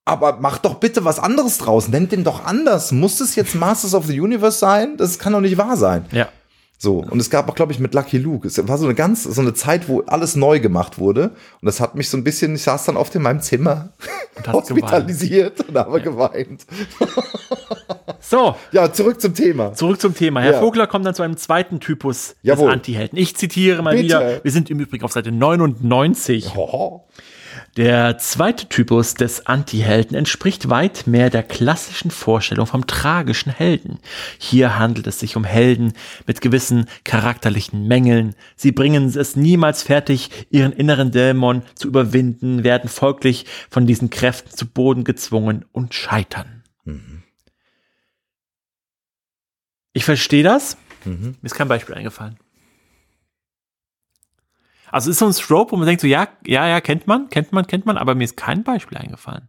aber mach doch bitte was anderes draus. Nennt den doch anders. Muss es jetzt Masters of the Universe sein? Das kann doch nicht wahr sein. Ja. So, und es gab auch, glaube ich, mit Lucky Luke. Es war so eine ganz, so eine Zeit, wo alles neu gemacht wurde. Und das hat mich so ein bisschen, ich saß dann oft in meinem Zimmer Und hospitalisiert und habe geweint. So, Ja, zurück zum Thema. zurück zum Thema. Herr Ja. Vogler kommt dann zu einem zweiten Typus Jawohl. des Antihelden. Ich zitiere mal Bitte. wieder. Wir sind im Übrigen auf Seite 99. Hoho. Der zweite Typus des Antihelden entspricht weit mehr der klassischen Vorstellung vom tragischen Helden. Hier handelt es sich um Helden mit gewissen charakterlichen Mängeln. Sie bringen es niemals fertig, ihren inneren Dämon zu überwinden, werden folglich von diesen Kräften zu Boden gezwungen und scheitern. Ich verstehe das. Mir ist kein Beispiel eingefallen. Also ist so ein Strobe, wo man denkt so, ja, ja, ja, kennt man, kennt man, kennt man, aber mir ist kein Beispiel eingefallen.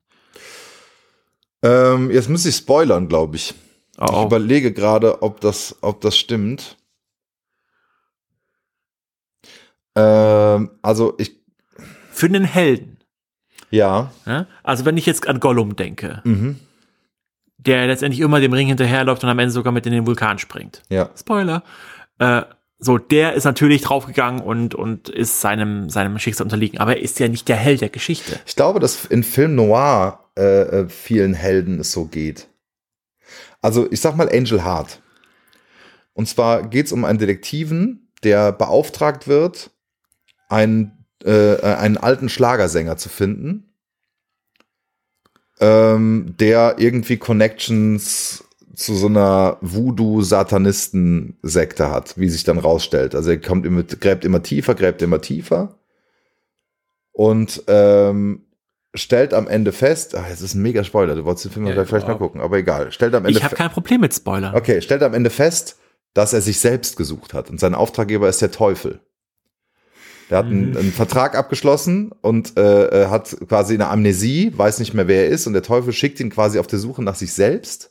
Ähm, jetzt muss ich spoilern, glaube ich. Oh, Ich oh. überlege gerade, ob das, ob das stimmt. Ähm, also ich, Für einen Helden. ja. Ja? Also wenn ich jetzt an Gollum denke, Mhm. der letztendlich immer dem Ring hinterherläuft und am Ende sogar mit in den Vulkan springt. Ja. Spoiler. Äh, so, der ist natürlich draufgegangen und, und ist seinem, seinem Schicksal unterliegen. Aber er ist ja nicht der Held der Geschichte. Ich glaube, dass in Film Noir äh, äh, vielen Helden es so geht. Also ich sag mal Angel Heart. Und zwar geht es um einen Detektiven, der beauftragt wird, einen, äh, äh, einen alten Schlagersänger zu finden, ähm, der irgendwie Connections zu so einer Voodoo-Satanisten-Sekte hat, wie sich dann rausstellt. Also er kommt immer, gräbt immer tiefer, gräbt immer tiefer und ähm, stellt am Ende fest, ach, jetzt ist ein mega Spoiler, du wolltest den Film Ja, vielleicht mal gucken, aber egal. Stellt am Ende Ich habe kein Problem mit Spoilern. Okay, stellt am Ende fest, dass er sich selbst gesucht hat und sein Auftraggeber ist der Teufel. Der hat einen, Mhm. einen Vertrag abgeschlossen und äh, hat quasi eine Amnesie, weiß nicht mehr, wer er ist und der Teufel schickt ihn quasi auf der Suche nach sich selbst,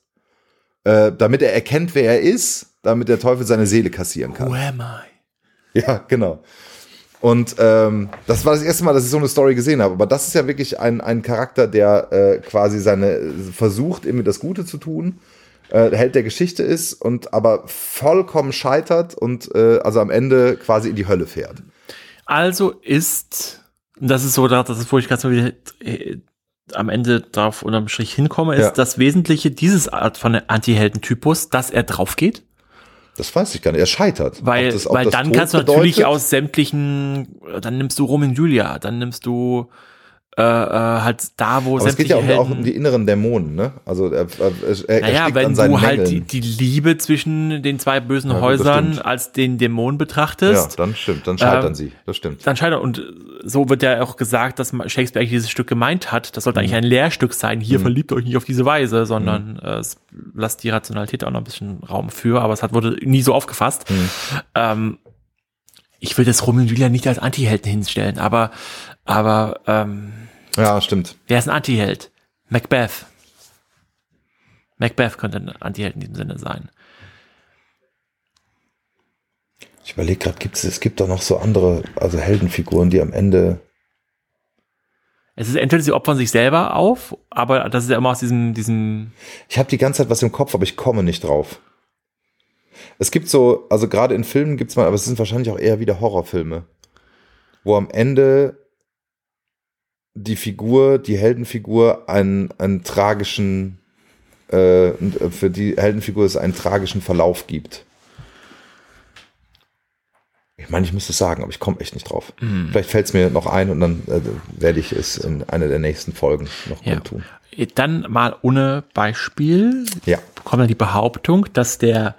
äh, damit er erkennt, wer er ist, damit der Teufel seine Seele kassieren kann. Who am I? Ja, genau. Und ähm, das war das erste Mal, dass ich so eine Story gesehen habe. Aber das ist ja wirklich ein, ein Charakter, der äh, quasi seine versucht, irgendwie das Gute zu tun, äh, Held der Geschichte ist und aber vollkommen scheitert und äh, also am Ende quasi in die Hölle fährt. Also ist, das ist so, das ist, wo ich ganz mal wieder am Ende darauf unterm Strich hinkomme, ist Ja. das Wesentliche dieses Art von Anti-Helden-Typus, dass er drauf geht. Das weiß ich gar nicht. Er scheitert. Weil, Ob das- ob weil dann Tod kannst du natürlich bedeutet? aus sämtlichen, dann nimmst du Rom und Julia, dann nimmst du äh, äh, halt da, wo Aber es geht ja auch, auch Helden, um die inneren Dämonen, ne? Also er, er, er, naja, wenn du halt die, die Liebe zwischen den zwei bösen Ja, Häusern als den Dämon Ja, betrachtest, dann stimmt, dann scheitern Ähm, sie. Das stimmt. dann scheitert. Und so wird ja auch gesagt, dass Shakespeare eigentlich dieses Stück gemeint hat. Das sollte eigentlich ein Lehrstück sein. Hier verliebt euch nicht auf diese Weise, sondern äh, es lasst die Rationalität auch noch ein bisschen Raum für. Aber es hat, wurde nie so aufgefasst. Ähm, ich will das Romeo und Julia nicht als Antihelden hinstellen, aber, aber ähm, Ja, stimmt. wer ist ein Antiheld? Macbeth. Macbeth könnte ein Antiheld in diesem Sinne sein. Ich überlege gerade, gibt's, es gibt doch noch so andere, also Heldenfiguren, die am Ende. Es ist entweder sie opfern sich selber auf, aber das ist ja immer aus diesem, diesem Ich habe die ganze Zeit was im Kopf, aber ich komme nicht drauf. Es gibt so, also gerade in Filmen gibt's mal, aber es sind wahrscheinlich auch eher wieder Horrorfilme, wo am Ende die Figur, die Heldenfigur einen, einen tragischen, äh, für die Heldenfigur es einen tragischen Verlauf gibt. Ich meine, ich müsste es sagen, aber ich komme echt nicht drauf. Vielleicht fällt es mir noch ein und dann äh, werde ich es in einer der nächsten Folgen noch Ja. tun. Dann mal ohne Beispiel Ja. kommt dann die Behauptung, dass der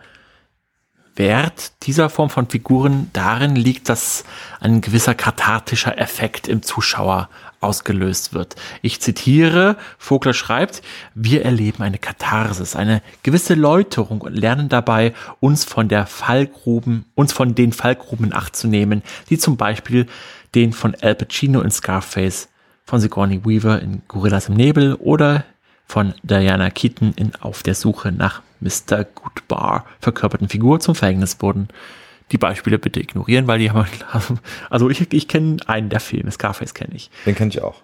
Wert dieser Form von Figuren darin liegt, dass ein gewisser kathartischer Effekt im Zuschauer ausgelöst wird. Ich zitiere, Vogler schreibt, wir erleben eine Katharsis, eine gewisse Läuterung und lernen dabei, uns von der Fallgruben, uns von den Fallgruben in Acht zu nehmen, die zum Beispiel den von Al Pacino in Scarface, von Sigourney Weaver in Gorillas im Nebel oder von Diana Keaton in Auf der Suche nach Mr. Goodbar verkörperten Figur zum Verhängnis wurden. Die Beispiele bitte ignorieren, weil die haben, also ich, ich kenne einen der Filme, Scarface kenne ich. Den kenne ich auch.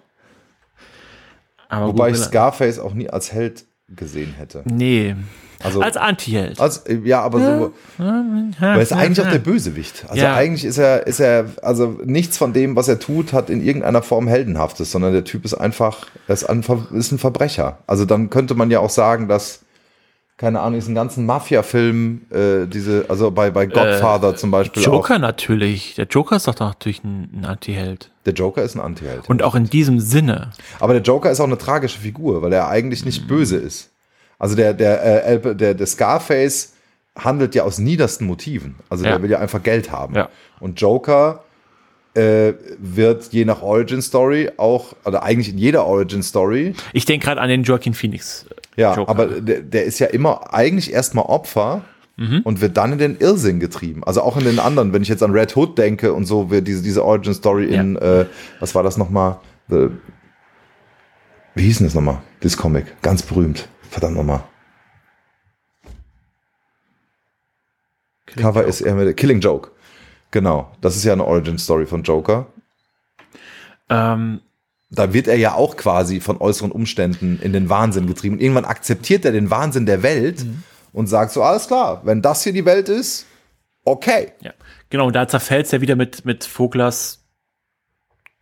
Aber Wobei ich Scarface auch nie als Held gesehen hätte. Nee. Also, Als Anti-Held. als, ja, aber so, weil er ist eigentlich auch der Bösewicht. Also Ja. eigentlich ist er, ist er, also nichts von dem, was er tut, hat in irgendeiner Form Heldenhaftes, sondern der Typ ist einfach, er ist ein, Ver- ist ein Verbrecher. Also dann könnte man ja auch sagen, dass, keine Ahnung, diesen ganzen Mafia-Film, äh, diese, also bei, bei Godfather zum Beispiel Joker natürlich. Der Joker ist doch natürlich ein, ein Anti-Held. auch. Der Joker ist ein Anti-Held. Und auch in diesem Sinne. Aber der Joker ist auch eine tragische Figur, weil er eigentlich nicht Mhm. böse ist. Also der, der, äh, Al- der, der Scarface handelt ja aus niedersten Motiven. Also Ja. der will ja einfach Geld haben. Ja. Und Joker äh, wird je nach Origin Story auch, oder eigentlich in jeder Origin Story, Ich denke gerade an den Joaquin Phoenix. äh, ja, Joker. aber der, der ist ja immer eigentlich erstmal Opfer Mhm. und wird dann in den Irrsinn getrieben. Also auch in den anderen, wenn ich jetzt an Red Hood denke und so, wird diese, diese Origin Story in, äh, was war das nochmal? The, wie hieß denn das nochmal? Das Comic, ganz berühmt. Verdammt nochmal. Cover ist eher mit Killing Joke. Genau, das ist ja eine Origin Story von Joker. Ähm, Da wird er ja auch quasi von äußeren Umständen in den Wahnsinn getrieben. Und irgendwann akzeptiert er den Wahnsinn der Welt und sagt so, alles klar, wenn das hier die Welt ist, okay. ja. Genau, und da zerfällt es ja wieder mit, mit Voglers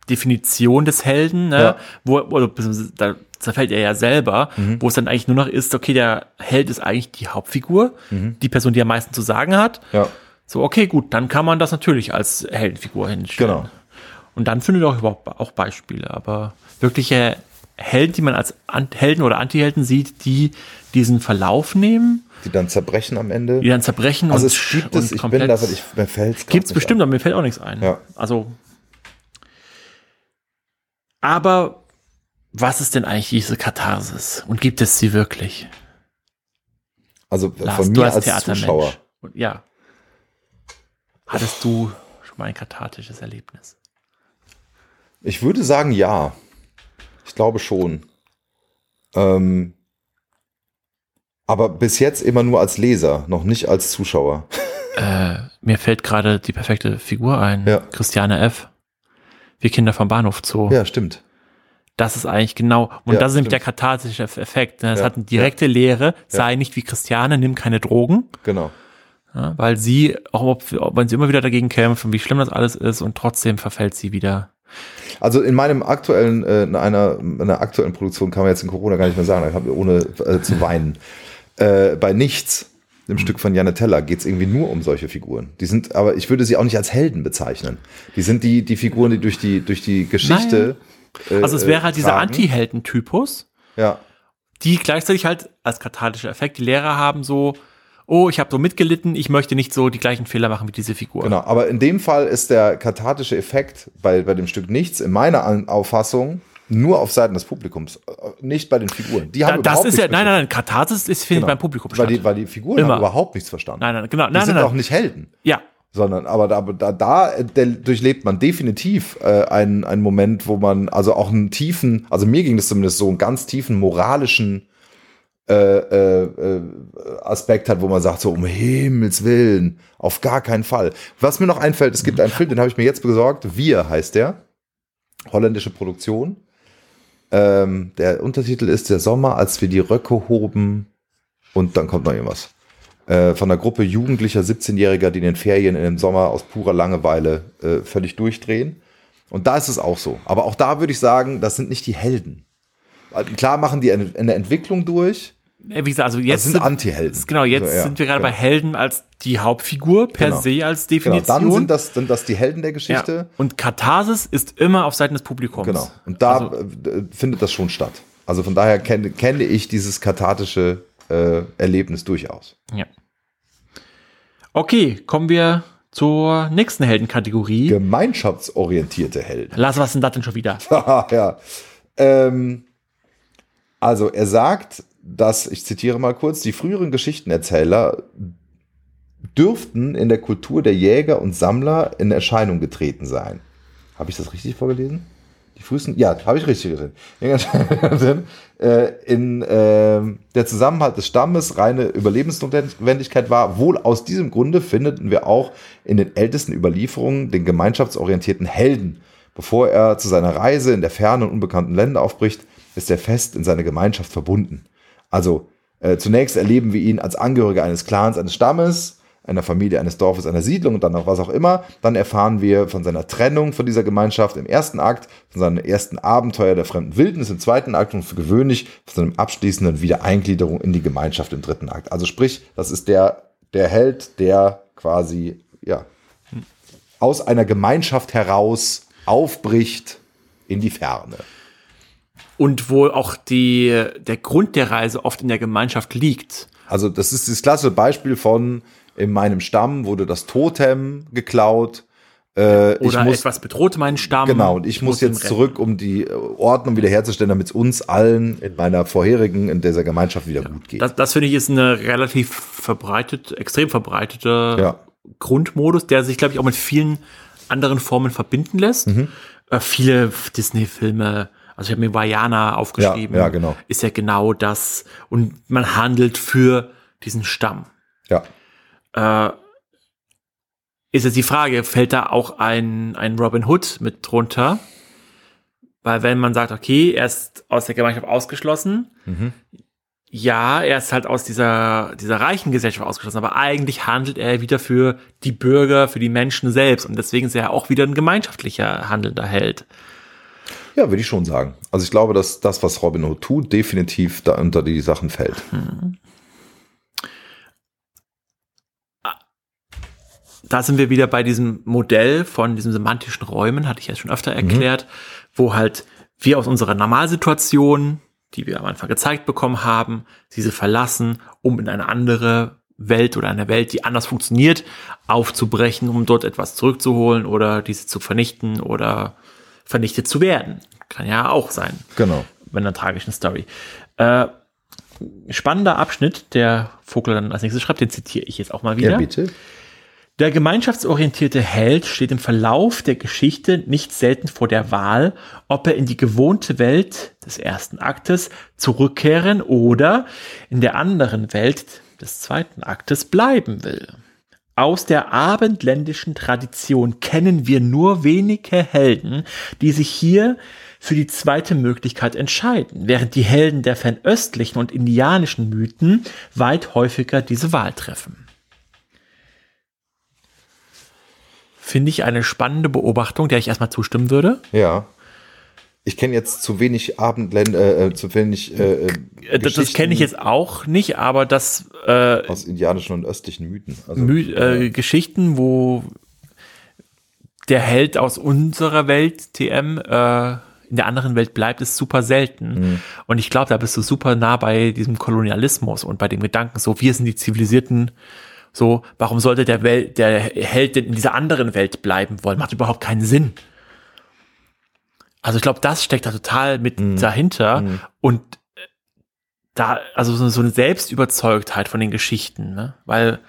Definition des Helden, ne? Ja. wo, beziehungsweise da zerfällt er ja selber, Mhm. wo es dann eigentlich nur noch ist, okay, der Held ist eigentlich die Hauptfigur, die Person, die am meisten zu sagen hat. Mhm. Ja, So, okay, gut, dann kann man das natürlich als Heldenfigur hinstellen. genau. Und dann findet ihr auch überhaupt auch Beispiele, aber wirkliche Helden, die man als Helden oder Antihelden sieht, die diesen Verlauf nehmen, Die dann zerbrechen am Ende. die dann zerbrechen also und es gibt es, ich bin komplett- da, ich, mir fällt Gibt's bestimmt, aber mir fällt auch nichts ein. Ja. Also, aber was ist denn eigentlich diese Katharsis? Und gibt es sie wirklich? Also Lars, von du mir als als Theatermensch. Zuschauer. Ja. Hattest du schon mal ein kathartisches Erlebnis? Ich würde sagen, ja. Ich glaube schon. Ähm, aber bis jetzt immer nur als Leser, noch nicht als Zuschauer. Äh, mir fällt gerade die perfekte Figur ein. Ja. Christiane F. Wir Kinder vom Bahnhof Zoo. Ja, stimmt. Das ist eigentlich genau, und Ja, das ist nämlich der kathartische Effekt. ne? Es Ja, hat eine direkte Lehre, sei nicht wie Christiane, nimm keine Drogen. Genau. Ja, weil sie, auch wenn sie immer wieder dagegen kämpft und wie schlimm das alles ist und trotzdem verfällt sie wieder. Also in meinem aktuellen, äh, in einer, in einer aktuellen Produktion kann man jetzt in Corona gar nicht mehr sagen, hab- ohne äh, zu weinen. Äh, bei Nichts, dem Stück von Janne Teller, geht es irgendwie nur um solche Figuren. Die sind, aber ich würde sie auch nicht als Helden bezeichnen. Die sind die, die Figuren, die durch die, durch die Geschichte. äh, Also es wäre halt dieser. Anti-Helden-Typus, Ja, die gleichzeitig halt als kathartischer Effekt die Lehrer haben so, oh, ich habe so mitgelitten, ich möchte nicht so die gleichen Fehler machen wie diese Figur. genau. Aber in dem Fall ist der kathartische Effekt bei, bei dem Stück Nichts in meiner An- Auffassung nur auf Seiten des Publikums, äh, nicht bei den Figuren. Die Da, haben das überhaupt ist ja, nein, nein, nein, Katharsis ist, findet Genau. beim Publikum weil statt. die, weil die Figuren Immer. haben überhaupt nichts verstanden. nein, nein, genau, Die nein, sind nein, auch nein. nicht Helden. Ja, sondern aber da, da, da durchlebt man definitiv äh, einen, einen Moment, wo man also auch einen tiefen, also mir ging das zumindest so, einen ganz tiefen moralischen äh, äh, äh, Aspekt hat, wo man sagt, so um Himmels Willen, auf gar keinen Fall. Was mir noch einfällt, es gibt einen Film, den habe ich mir jetzt besorgt, Wir heißt der, holländische Produktion. Ähm, der Untertitel ist Der Sommer, als wir die Röcke hoben und dann kommt noch irgendwas äh, von einer Gruppe jugendlicher 17-Jähriger, die in den Ferien in dem Sommer aus purer Langeweile äh, völlig durchdrehen. Und da ist es auch so. Aber auch da würde ich sagen, das sind nicht die Helden. Klar machen die eine Entwicklung durch. Äh, wie gesagt, also Das jetzt sind Anti-Helden. Genau, jetzt Also, ja, sind wir gerade genau. bei Helden als die Hauptfigur per Genau. se als Genau, Definition. dann sind das, sind das die Helden der ja. Geschichte. Und Katharsis ist immer auf Seiten des Publikums. Genau. Und da Also- äh, findet das schon statt. Also von daher kenne, kenne ich dieses kathartische äh, Erlebnis durchaus. Ja. Okay, kommen wir zur nächsten Heldenkategorie. Gemeinschaftsorientierte Helden. Lars, was denn das denn schon wieder? Haha, ja. Ähm, also er sagt, dass, ich zitiere mal kurz, die früheren Geschichtenerzähler dürften in der Kultur der Jäger und Sammler in Erscheinung getreten sein. Habe ich das richtig vorgelesen? Die frühesten, ja, habe ich richtig gesehen. äh, in ähm, der Zusammenhalt des Stammes reine Überlebensnotwendigkeit war. Wohl aus diesem Grunde findeten wir auch in den ältesten Überlieferungen den gemeinschaftsorientierten Helden, bevor er zu seiner Reise in der fernen und unbekannten Länder aufbricht, ist er fest in seine Gemeinschaft verbunden. Also äh, zunächst erleben wir ihn als Angehöriger eines Clans, eines Stammes, einer Familie, eines Dorfes, einer Siedlung und dann auch was auch immer. Dann erfahren wir von seiner Trennung von dieser Gemeinschaft im ersten Akt, von seinem ersten Abenteuer der fremden Wildnis im zweiten Akt und für gewöhnlich von seinem abschließenden Wiedereingliederung in die Gemeinschaft im dritten Akt. Also sprich, das ist der, der Held, der quasi, ja, aus einer Gemeinschaft heraus aufbricht in die Ferne. Und wo auch die, der Grund der Reise oft in der Gemeinschaft liegt. Also das ist das klassische Beispiel von in meinem Stamm wurde das Totem geklaut. Äh, Oder ich muss, etwas bedroht meinen Stamm. Genau, und ich, muss ihn jetzt zurück, um die Ordnung wiederherzustellen, damit es uns allen in meiner vorherigen, in dieser Gemeinschaft wieder gut geht. Das, das finde ich ist eine relativ verbreitet, extrem verbreitete Ja. Grundmodus, der sich, glaube ich, auch mit vielen anderen Formen verbinden lässt. Mhm. Äh, viele Disney-Filme, also ich habe mir Vajana aufgeschrieben, Ja, ja, genau. ist ja genau das. Und man handelt für diesen Stamm. ja. Äh, ist jetzt die Frage, fällt da auch ein, ein Robin Hood mit drunter? Weil wenn man sagt, okay, er ist aus der Gemeinschaft ausgeschlossen, Mhm. ja, er ist halt aus dieser, dieser reichen Gesellschaft ausgeschlossen, aber eigentlich handelt er wieder für die Bürger, für die Menschen selbst und deswegen ist er auch wieder ein gemeinschaftlicher handelnder Held. Ja, würde ich schon sagen. Also ich glaube, dass das, was Robin Hood tut, definitiv da unter die Sachen fällt. da sind wir wieder bei diesem Modell von diesen semantischen Räumen, hatte ich ja schon öfter erklärt, wo halt wir aus unserer Normalsituation, die wir am Anfang gezeigt bekommen haben, diese verlassen, um in eine andere Welt oder eine Welt, die anders funktioniert, aufzubrechen, um dort etwas zurückzuholen oder diese zu vernichten oder vernichtet zu werden. Kann ja auch sein Genau. bei einer tragischen Story. Äh, spannender Abschnitt, der Vogel dann als nächstes schreibt, den zitiere ich jetzt auch mal wieder. Ja, bitte. Der gemeinschaftsorientierte Held steht im Verlauf der Geschichte nicht selten vor der Wahl, ob er in die gewohnte Welt des ersten Aktes zurückkehren oder in der anderen Welt des zweiten Aktes bleiben will. Aus der abendländischen Tradition kennen wir nur wenige Helden, die sich hier für die zweite Möglichkeit entscheiden, während die Helden der fernöstlichen und indianischen Mythen weit häufiger diese Wahl treffen. Finde ich eine spannende Beobachtung, der ich erstmal zustimmen würde. Ja. Ich kenne jetzt zu wenig Abendländer, äh, zu wenig äh, äh, Äh, Das, das kenne ich jetzt auch nicht, aber das äh, aus indianischen und östlichen Mythen. Also, Mü äh, Geschichten, wo der Held aus unserer Welt, TM, äh, in der anderen Welt bleibt, ist super selten. Und ich glaube, da bist du super nah bei diesem Kolonialismus und bei dem Gedanken, so wir sind die Zivilisierten, so warum sollte der Welt, der Held denn in dieser anderen Welt bleiben wollen? Macht überhaupt keinen Sinn. Also ich glaube, das steckt da total mit dahinter und äh, da, also so, so eine Selbstüberzeugtheit von den Geschichten, ne? Weil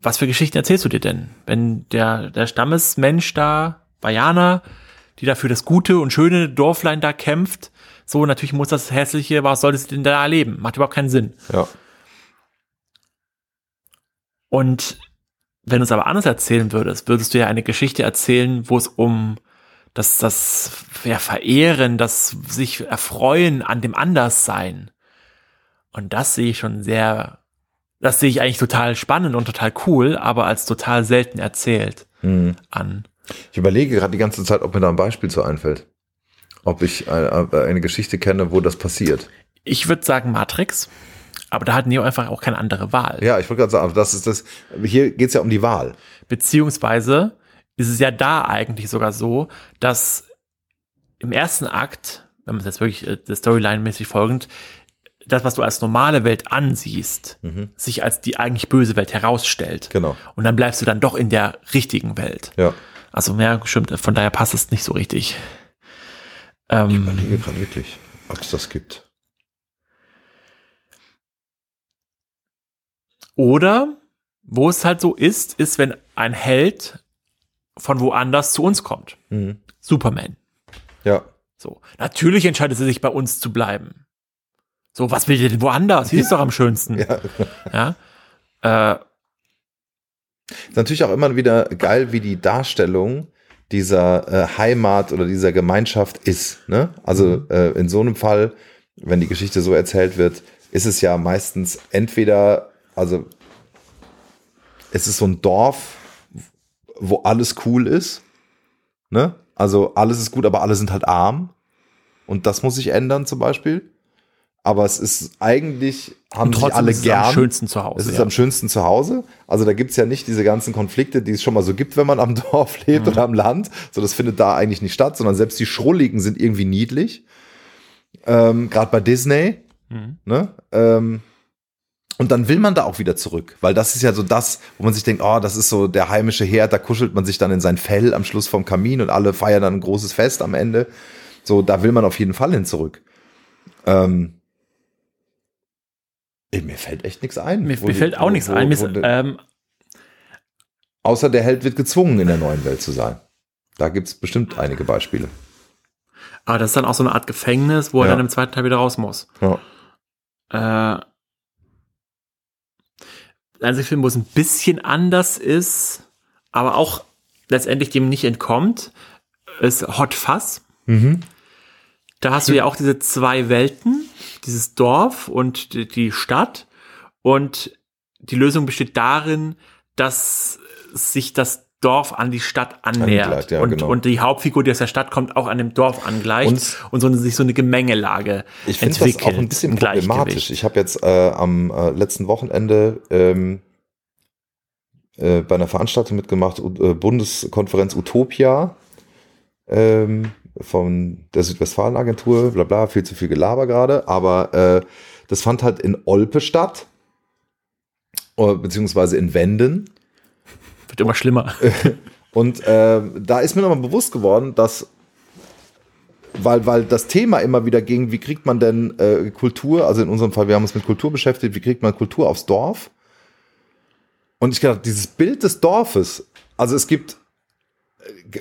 was für Geschichten erzählst du dir denn? Wenn der, der Stammesmensch da, Bayana, die da für das gute und schöne Dorflein da kämpft, so natürlich muss das hässliche, was soll es denn da erleben? Macht überhaupt keinen Sinn. ja. Und wenn du es aber anders erzählen würdest, würdest du ja eine Geschichte erzählen, wo es um das, das ja, Verehren, das sich erfreuen an dem Anderssein. Und das sehe ich schon sehr, das sehe ich eigentlich total spannend und total cool, aber als total selten erzählt Hm. an. Ich überlege gerade die ganze Zeit, ob mir da ein Beispiel zu einfällt. Ob ich eine, eine Geschichte kenne, wo das passiert. Ich würde sagen Matrix, aber da hat Neo einfach auch keine andere Wahl. Ja, ich wollte gerade sagen, das ist das. Hier geht es ja um die Wahl. Beziehungsweise ist es ja da eigentlich sogar so, dass im ersten Akt, wenn man es jetzt wirklich äh, der Storyline-mäßig folgend, das, was du als normale Welt ansiehst, sich als die eigentlich böse Welt herausstellt. Genau. Und dann bleibst du dann doch in der richtigen Welt. Ja. Also, ja, stimmt, von daher passt es nicht so richtig. Ich Ähm, überlege gerade wirklich, ob es das gibt. oder, wo es halt so ist, ist, wenn ein Held von woanders zu uns kommt. Mhm. Superman. Ja. So. Natürlich entscheidet sie sich bei uns zu bleiben. So, was will ihr denn woanders? Hier ist doch am schönsten. Ja. Ja. Äh, Ist natürlich auch immer wieder geil, wie die Darstellung dieser äh, Heimat oder dieser Gemeinschaft ist. Ne? Also äh, in so einem Fall, wenn die Geschichte so erzählt wird, ist es ja meistens entweder, also es ist so ein Dorf, wo alles cool ist. Ne? Also alles ist gut, aber alle sind halt arm. Und das muss sich ändern zum Beispiel. Aber es ist eigentlich, haben trotzdem alle ist es gern. am schönsten zu Hause, Es ist ja. am schönsten zu Hause. Also da gibt's ja nicht diese ganzen Konflikte, die es schon mal so gibt, wenn man am Dorf Mhm. lebt oder am Land. So, das findet da eigentlich nicht statt, sondern selbst die Schrulligen sind irgendwie niedlich. Ähm, Gerade bei Disney. Mhm. Ne? Ähm, und dann will man da auch wieder zurück, weil das ist ja so das, wo man sich denkt, oh, das ist so der heimische Herd, da kuschelt man sich dann in sein Fell am Schluss vom Kamin und alle feiern dann ein großes Fest am Ende. So, da will man auf jeden Fall hin zurück. Ähm, ey, mir fällt echt nichts ein. Mir, mir die- fällt auch wo- nichts wo- ein. Wo ähm, außer der Held wird gezwungen, in der neuen Welt zu sein. Da gibt's bestimmt einige Beispiele. aber das ist dann auch so eine Art Gefängnis, wo er Ja. dann im zweiten Teil wieder raus muss. Ja. Äh, der einzige Film, wo es ein bisschen anders ist, aber auch letztendlich dem nicht entkommt, ist Hot Fuzz. Mhm. Da hast du ja auch diese zwei Welten, dieses Dorf und die Stadt. Und die Lösung besteht darin, dass sich das Dorf an die Stadt annähert. Angleicht, ja, und, genau. und die Hauptfigur, die aus der Stadt kommt, auch an dem Dorf angleicht. Und- Und, so eine, sich so eine Gemengelage Ich finde das entwickelt. auch ein bisschen problematisch. Ich habe jetzt äh, am äh, letzten Wochenende ähm, äh, bei einer Veranstaltung mitgemacht, äh, Bundeskonferenz Utopia ähm, von der Südwestfalen-Agentur, bla bla, viel zu viel Gelaber gerade, aber äh, das fand halt in Olpe statt, äh, beziehungsweise in Wenden. Wird immer schlimmer. Und äh, da ist mir nochmal bewusst geworden, dass, weil, weil das Thema immer wieder ging, wie kriegt man denn äh, Kultur, also in unserem Fall, wir haben uns mit Kultur beschäftigt, wie kriegt man Kultur aufs Dorf? Und ich gedacht, dieses Bild des Dorfes, also es gibt, äh,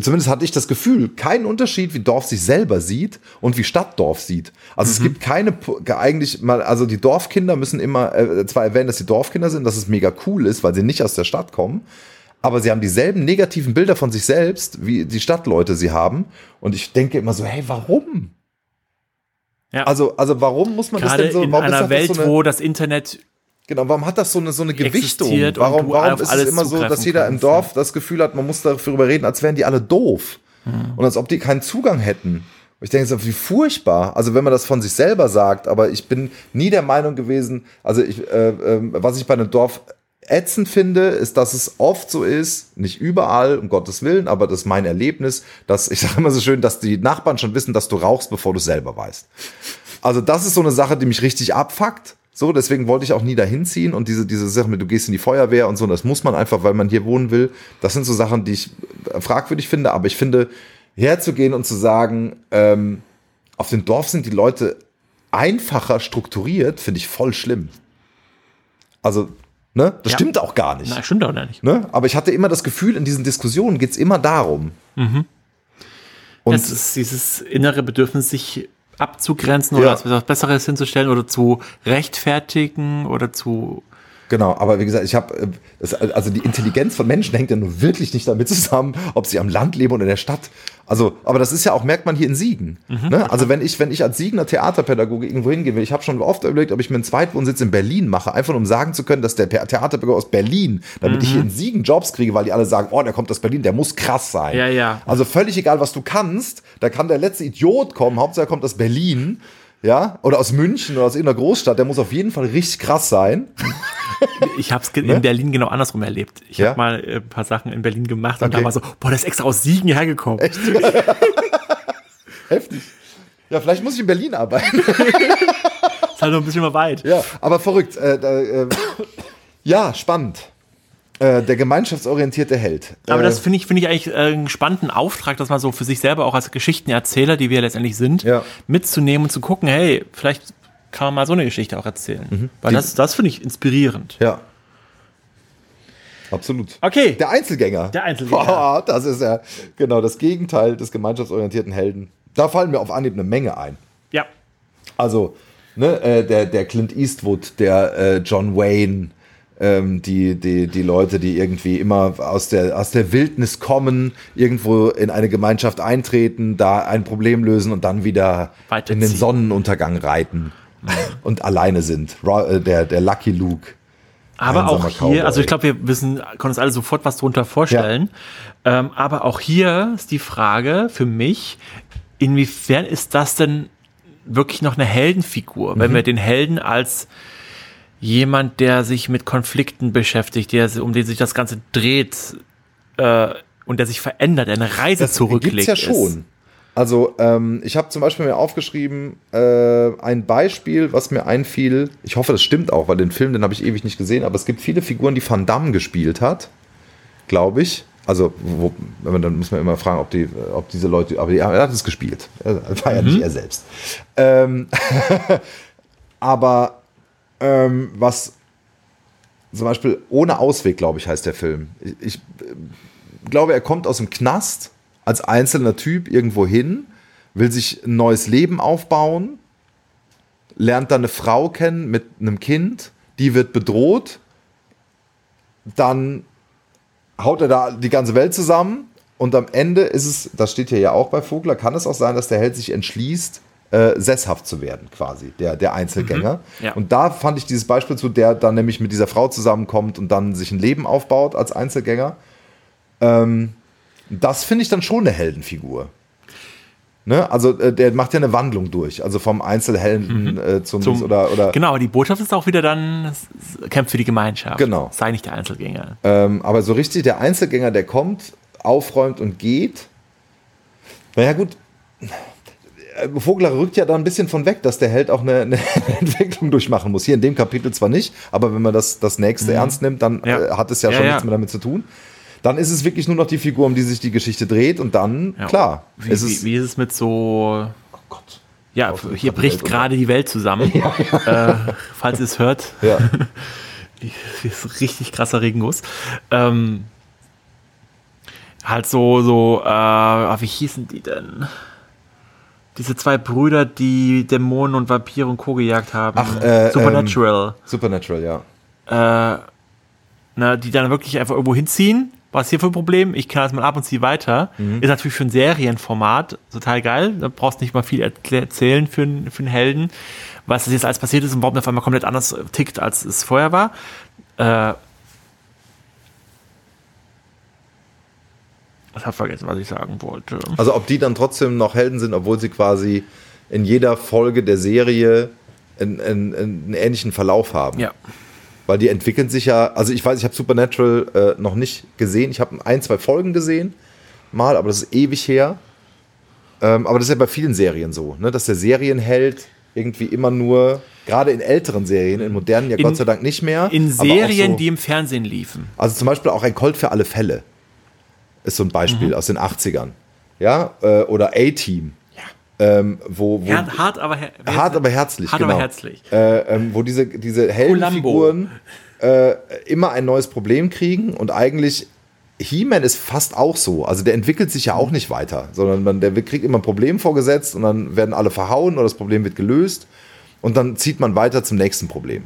zumindest hatte ich das Gefühl, keinen Unterschied, wie Dorf sich selber sieht und wie Stadt Dorf sieht. Also es gibt keine, eigentlich mal, also die Dorfkinder müssen immer äh, zwar erwähnen, dass sie Dorfkinder sind, dass es mega cool ist, weil sie nicht aus der Stadt kommen, aber sie haben dieselben negativen Bilder von sich selbst, wie die Stadtleute sie haben. Und ich denke immer so, hey, warum? Ja. Also, also warum muss man Gerade das denn so? in einer das Welt, so eine, wo das Internet Genau, warum hat das so eine, so eine Gewichtung? Warum, warum ist es immer so, dass jeder im kannst, Dorf das Gefühl hat, man muss darüber reden, als wären die alle doof. Hm. Und als ob die keinen Zugang hätten. Ich denke so, wie furchtbar. Also wenn man das von sich selber sagt, aber ich bin nie der Meinung gewesen, also ich, äh, äh, was ich bei einem Dorf ätzend finde, ist, dass es oft so ist, nicht überall, um Gottes Willen, aber das ist mein Erlebnis, dass, ich sage immer so schön, dass die Nachbarn schon wissen, dass du rauchst, bevor du es selber weißt. Also das ist so eine Sache, die mich richtig abfuckt. So, deswegen wollte ich auch nie dahin ziehen und diese, diese Sache mit, du gehst in die Feuerwehr und so, das muss man einfach, weil man hier wohnen will. Das sind so Sachen, die ich äh, fragwürdig finde, aber ich finde, herzugehen und zu sagen, ähm, auf dem Dorf sind die Leute einfacher strukturiert, finde ich voll schlimm. Also, ne, das Ja. stimmt auch gar nicht. Na, stimmt doch nicht. Ne? Aber ich hatte immer das Gefühl, in diesen Diskussionen geht's immer darum. Und es ist dieses innere Bedürfnis, sich abzugrenzen oder als was Besseres hinzustellen oder zu rechtfertigen oder zu. Genau, aber wie gesagt, ich habe, also die Intelligenz von Menschen hängt ja nur wirklich nicht damit zusammen, ob sie am Land leben oder in der Stadt. Also, aber das ist ja auch, merkt man hier in Siegen. Ne? Also wenn ich, wenn ich als Siegener Theaterpädagoge irgendwo hingehen will, ich habe schon oft überlegt, ob ich mir einen Zweitwohnsitz in Berlin mache, einfach um sagen zu können, dass der The- Theaterpädagoge aus Berlin, damit ich hier in Siegen Jobs kriege, weil die alle sagen, oh, der kommt aus Berlin, der muss krass sein. Ja, ja. Also völlig egal, was du kannst, da kann der letzte Idiot kommen, Hauptsache er kommt aus Berlin. Ja, oder aus München oder aus irgendeiner Großstadt, der muss auf jeden Fall richtig krass sein. Ich habe es in Berlin genau andersrum erlebt. Ich Ne? Ja? habe mal äh, ein paar Sachen in Berlin gemacht und Okay. da war so, boah, der ist extra aus Siegen hergekommen. Heftig. Ja, vielleicht muss ich in Berlin arbeiten. Ist halt noch ein bisschen mal weit. ja, aber verrückt. Äh, äh, ja, spannend. Äh, der gemeinschaftsorientierte Held. Aber äh, das finde ich, finde ich eigentlich äh, einen spannenden Auftrag, dass man so für sich selber auch als Geschichtenerzähler, die wir letztendlich sind, Ja. mitzunehmen und zu gucken, hey, vielleicht kann man mal so eine Geschichte auch erzählen. Weil Mhm. Die- das, das finde ich inspirierend. Ja. Absolut. Okay. Der Einzelgänger. Der Einzelgänger. Boah, das ist ja genau das Gegenteil des gemeinschaftsorientierten Helden. Da fallen mir auf Anhieb eine Menge ein. Ja. Also, ne, äh, der, der Clint Eastwood, der äh, John Wayne, ähm, die, die, die Leute, die irgendwie immer aus der, aus der Wildnis kommen, irgendwo in eine Gemeinschaft eintreten, da ein Problem lösen und dann wieder in den Sonnenuntergang reiten und alleine sind. Äh, der, der Lucky Luke. Aber auch hier, Cowboy. also ich glaube, wir wissen, können uns alle sofort was darunter vorstellen. Ja. Ähm, aber auch hier ist die Frage für mich, inwiefern ist das denn wirklich noch eine Heldenfigur, mhm. wenn wir den Helden als jemand, der sich mit Konflikten beschäftigt, der, um den sich das Ganze dreht äh, und der sich verändert, der eine Reise das zurücklegt. Das gibt's ja schon. Ist. Also ähm, ich habe zum Beispiel mir aufgeschrieben äh, ein Beispiel, was mir einfiel. Ich hoffe, das stimmt auch, weil den Film, den habe ich ewig nicht gesehen. Aber es gibt viele Figuren, die Van Damme gespielt hat, glaube ich. Also wo, dann muss man immer fragen, ob die, ob diese Leute, aber er hat es gespielt. Er war ja nicht mhm. er selbst. Ähm, aber ähm, was zum Beispiel ohne Ausweg, glaube ich, heißt der Film. Ich, ich glaube, er kommt aus dem Knast als einzelner Typ irgendwo hin, will sich ein neues Leben aufbauen, lernt dann eine Frau kennen mit einem Kind, die wird bedroht, dann haut er da die ganze Welt zusammen und am Ende ist es, das steht hier ja auch bei Vogler, kann es auch sein, dass der Held sich entschließt, äh, sesshaft zu werden, quasi, der, der Einzelgänger. Mhm, ja. Und da fand ich dieses Beispiel zu, der dann nämlich mit dieser Frau zusammenkommt und dann sich ein Leben aufbaut als Einzelgänger. Ähm, das finde ich dann schon eine Heldenfigur. Ne? Also äh, der macht ja eine Wandlung durch, also vom Einzelhelden mhm. äh, zum, zum oder, oder genau. Die Botschaft ist auch wieder dann kämpft für die Gemeinschaft. Genau. Sei nicht der Einzelgänger. Ähm, aber so richtig der Einzelgänger, der kommt, aufräumt und geht. Naja gut, äh, Vogler rückt ja da ein bisschen von weg, dass der Held auch eine, eine, Entwicklung durchmachen muss. Hier in dem Kapitel zwar nicht, aber wenn man das, das nächste mhm. ernst nimmt, dann ja. äh, hat es ja, ja schon ja. nichts mehr damit zu tun. Dann ist es wirklich nur noch die Figur, um die sich die Geschichte dreht und dann, klar. Wie ist, es, wie, wie ist es mit so. Oh Gott. Ja, hier bricht gerade die Welt zusammen. äh, falls ihr es hört. Ja. ist richtig krasser Regenguss. Ähm, halt so, so, äh, wie hießen die denn? Diese zwei Brüder, die Dämonen und Vampire und Co. gejagt haben. Ach, äh, Supernatural. Ähm, Supernatural, ja. Äh, na, die dann wirklich einfach irgendwo hinziehen. Was hier für ein Problem? Ich kann das mal ab und zu weiter. Mhm. Ist natürlich für ein Serienformat total geil. Da brauchst du nicht mal viel erzählen für, einen, für einen Helden. Was jetzt alles passiert ist und warum der auf einmal komplett anders tickt, als es vorher war. Äh, Ich habe vergessen, was ich sagen wollte. Also ob die dann trotzdem noch Helden sind, obwohl sie quasi in jeder Folge der Serie einen, einen, einen ähnlichen Verlauf haben. Ja. Weil die entwickeln sich ja, also ich weiß, ich habe Supernatural äh, noch nicht gesehen. Ich habe ein, zwei Folgen gesehen, mal, aber das ist ewig her. Ähm, aber das ist ja bei vielen Serien so, ne? dass der Serienheld irgendwie immer nur, gerade in älteren Serien, in modernen ja in, Gott sei Dank nicht mehr. In Serien, so, die im Fernsehen liefen. Also zum Beispiel auch ein Colt für alle Fälle ist so ein Beispiel mhm. aus den 80ern. Ja, äh, oder A-Team. Ähm, wo, wo Her hart, aber, her hart, aber herzlich. Hart, genau. aber herzlich. Äh, ähm, wo diese, diese Heldenfiguren äh, immer ein neues Problem kriegen und eigentlich He-Man ist fast auch so. Also der entwickelt sich ja auch nicht weiter, sondern man, der kriegt immer ein Problem vorgesetzt und dann werden alle verhauen oder das Problem wird gelöst und dann zieht man weiter zum nächsten Problem.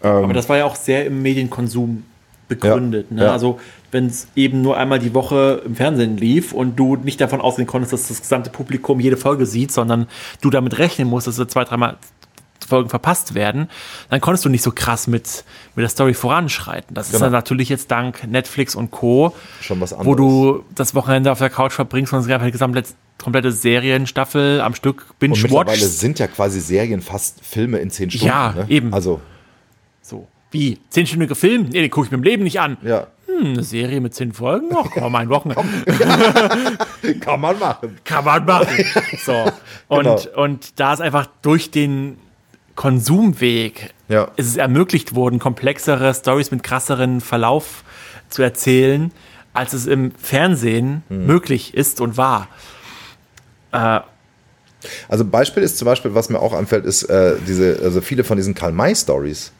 Aber ähm, das war ja auch sehr im Medienkonsum begründet. Ja, ne? ja. Also wenn es eben nur einmal die Woche im Fernsehen lief und du nicht davon ausgehen konntest, dass das gesamte Publikum jede Folge sieht, sondern du damit rechnen musst, dass zwei, dreimal Folgen verpasst werden, dann konntest du nicht so krass mit, mit der Story voranschreiten. Das genau. ist dann natürlich jetzt dank Netflix und Co., Schon was wo du das Wochenende auf der Couch verbringst und einfach die gesamte komplette Serienstaffel am Stück binge Und mittlerweile sind ja quasi Serien fast Filme in zehn Stunden. Ja, ne? eben. Also so. Wie? Zehnstündiger Film? Nee, den gucke ich mir im Leben nicht an. Ja. Hm, eine Serie mit zehn Folgen? Ach, komm, ein Wochenende. Kann man machen. Kann man machen. So. Und, genau. und da ist einfach durch den Konsumweg ja. ist es ermöglicht worden, komplexere Stories mit krasseren Verlauf zu erzählen, als es im Fernsehen hm. möglich ist und war. Äh, also Beispiel ist zum Beispiel, was mir auch anfällt, ist äh, diese, also viele von diesen Karl May Stories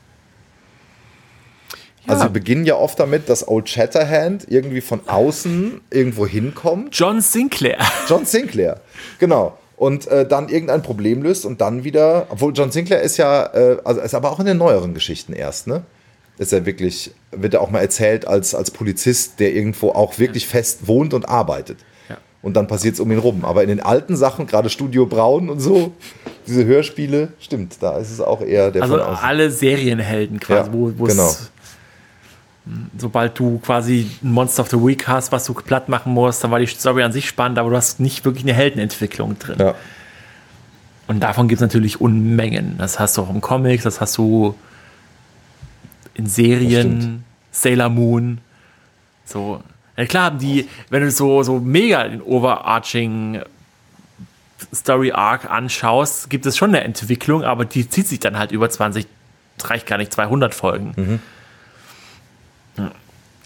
also sie beginnen ja oft damit, dass Old Shatterhand irgendwie von außen irgendwo hinkommt. John Sinclair. John Sinclair, genau. Und äh, dann irgendein Problem löst und dann wieder, obwohl John Sinclair ist ja, äh, also ist aber auch in den neueren Geschichten erst, ne? ist er wirklich, wird er auch mal erzählt als, als Polizist, der irgendwo auch wirklich fest wohnt und arbeitet. Ja. Und dann passiert es um ihn rum. Aber in den alten Sachen, gerade Studio Braun und so, diese Hörspiele, stimmt, da ist es auch eher der Also alle Serienhelden quasi, Ja, wo, wo genau. Sobald du quasi ein Monster of the Week hast, was du platt machen musst, dann war die Story an sich spannend, aber du hast nicht wirklich eine Heldenentwicklung drin. Ja. Und davon gibt es natürlich Unmengen. Das hast du auch im Comics, das hast du in Serien. Sailor Moon. So. Ja klar, die, wenn du so, so mega den overarching Story Arc anschaust, gibt es schon eine Entwicklung, aber die zieht sich dann halt über 20, reicht gar nicht 200 Folgen.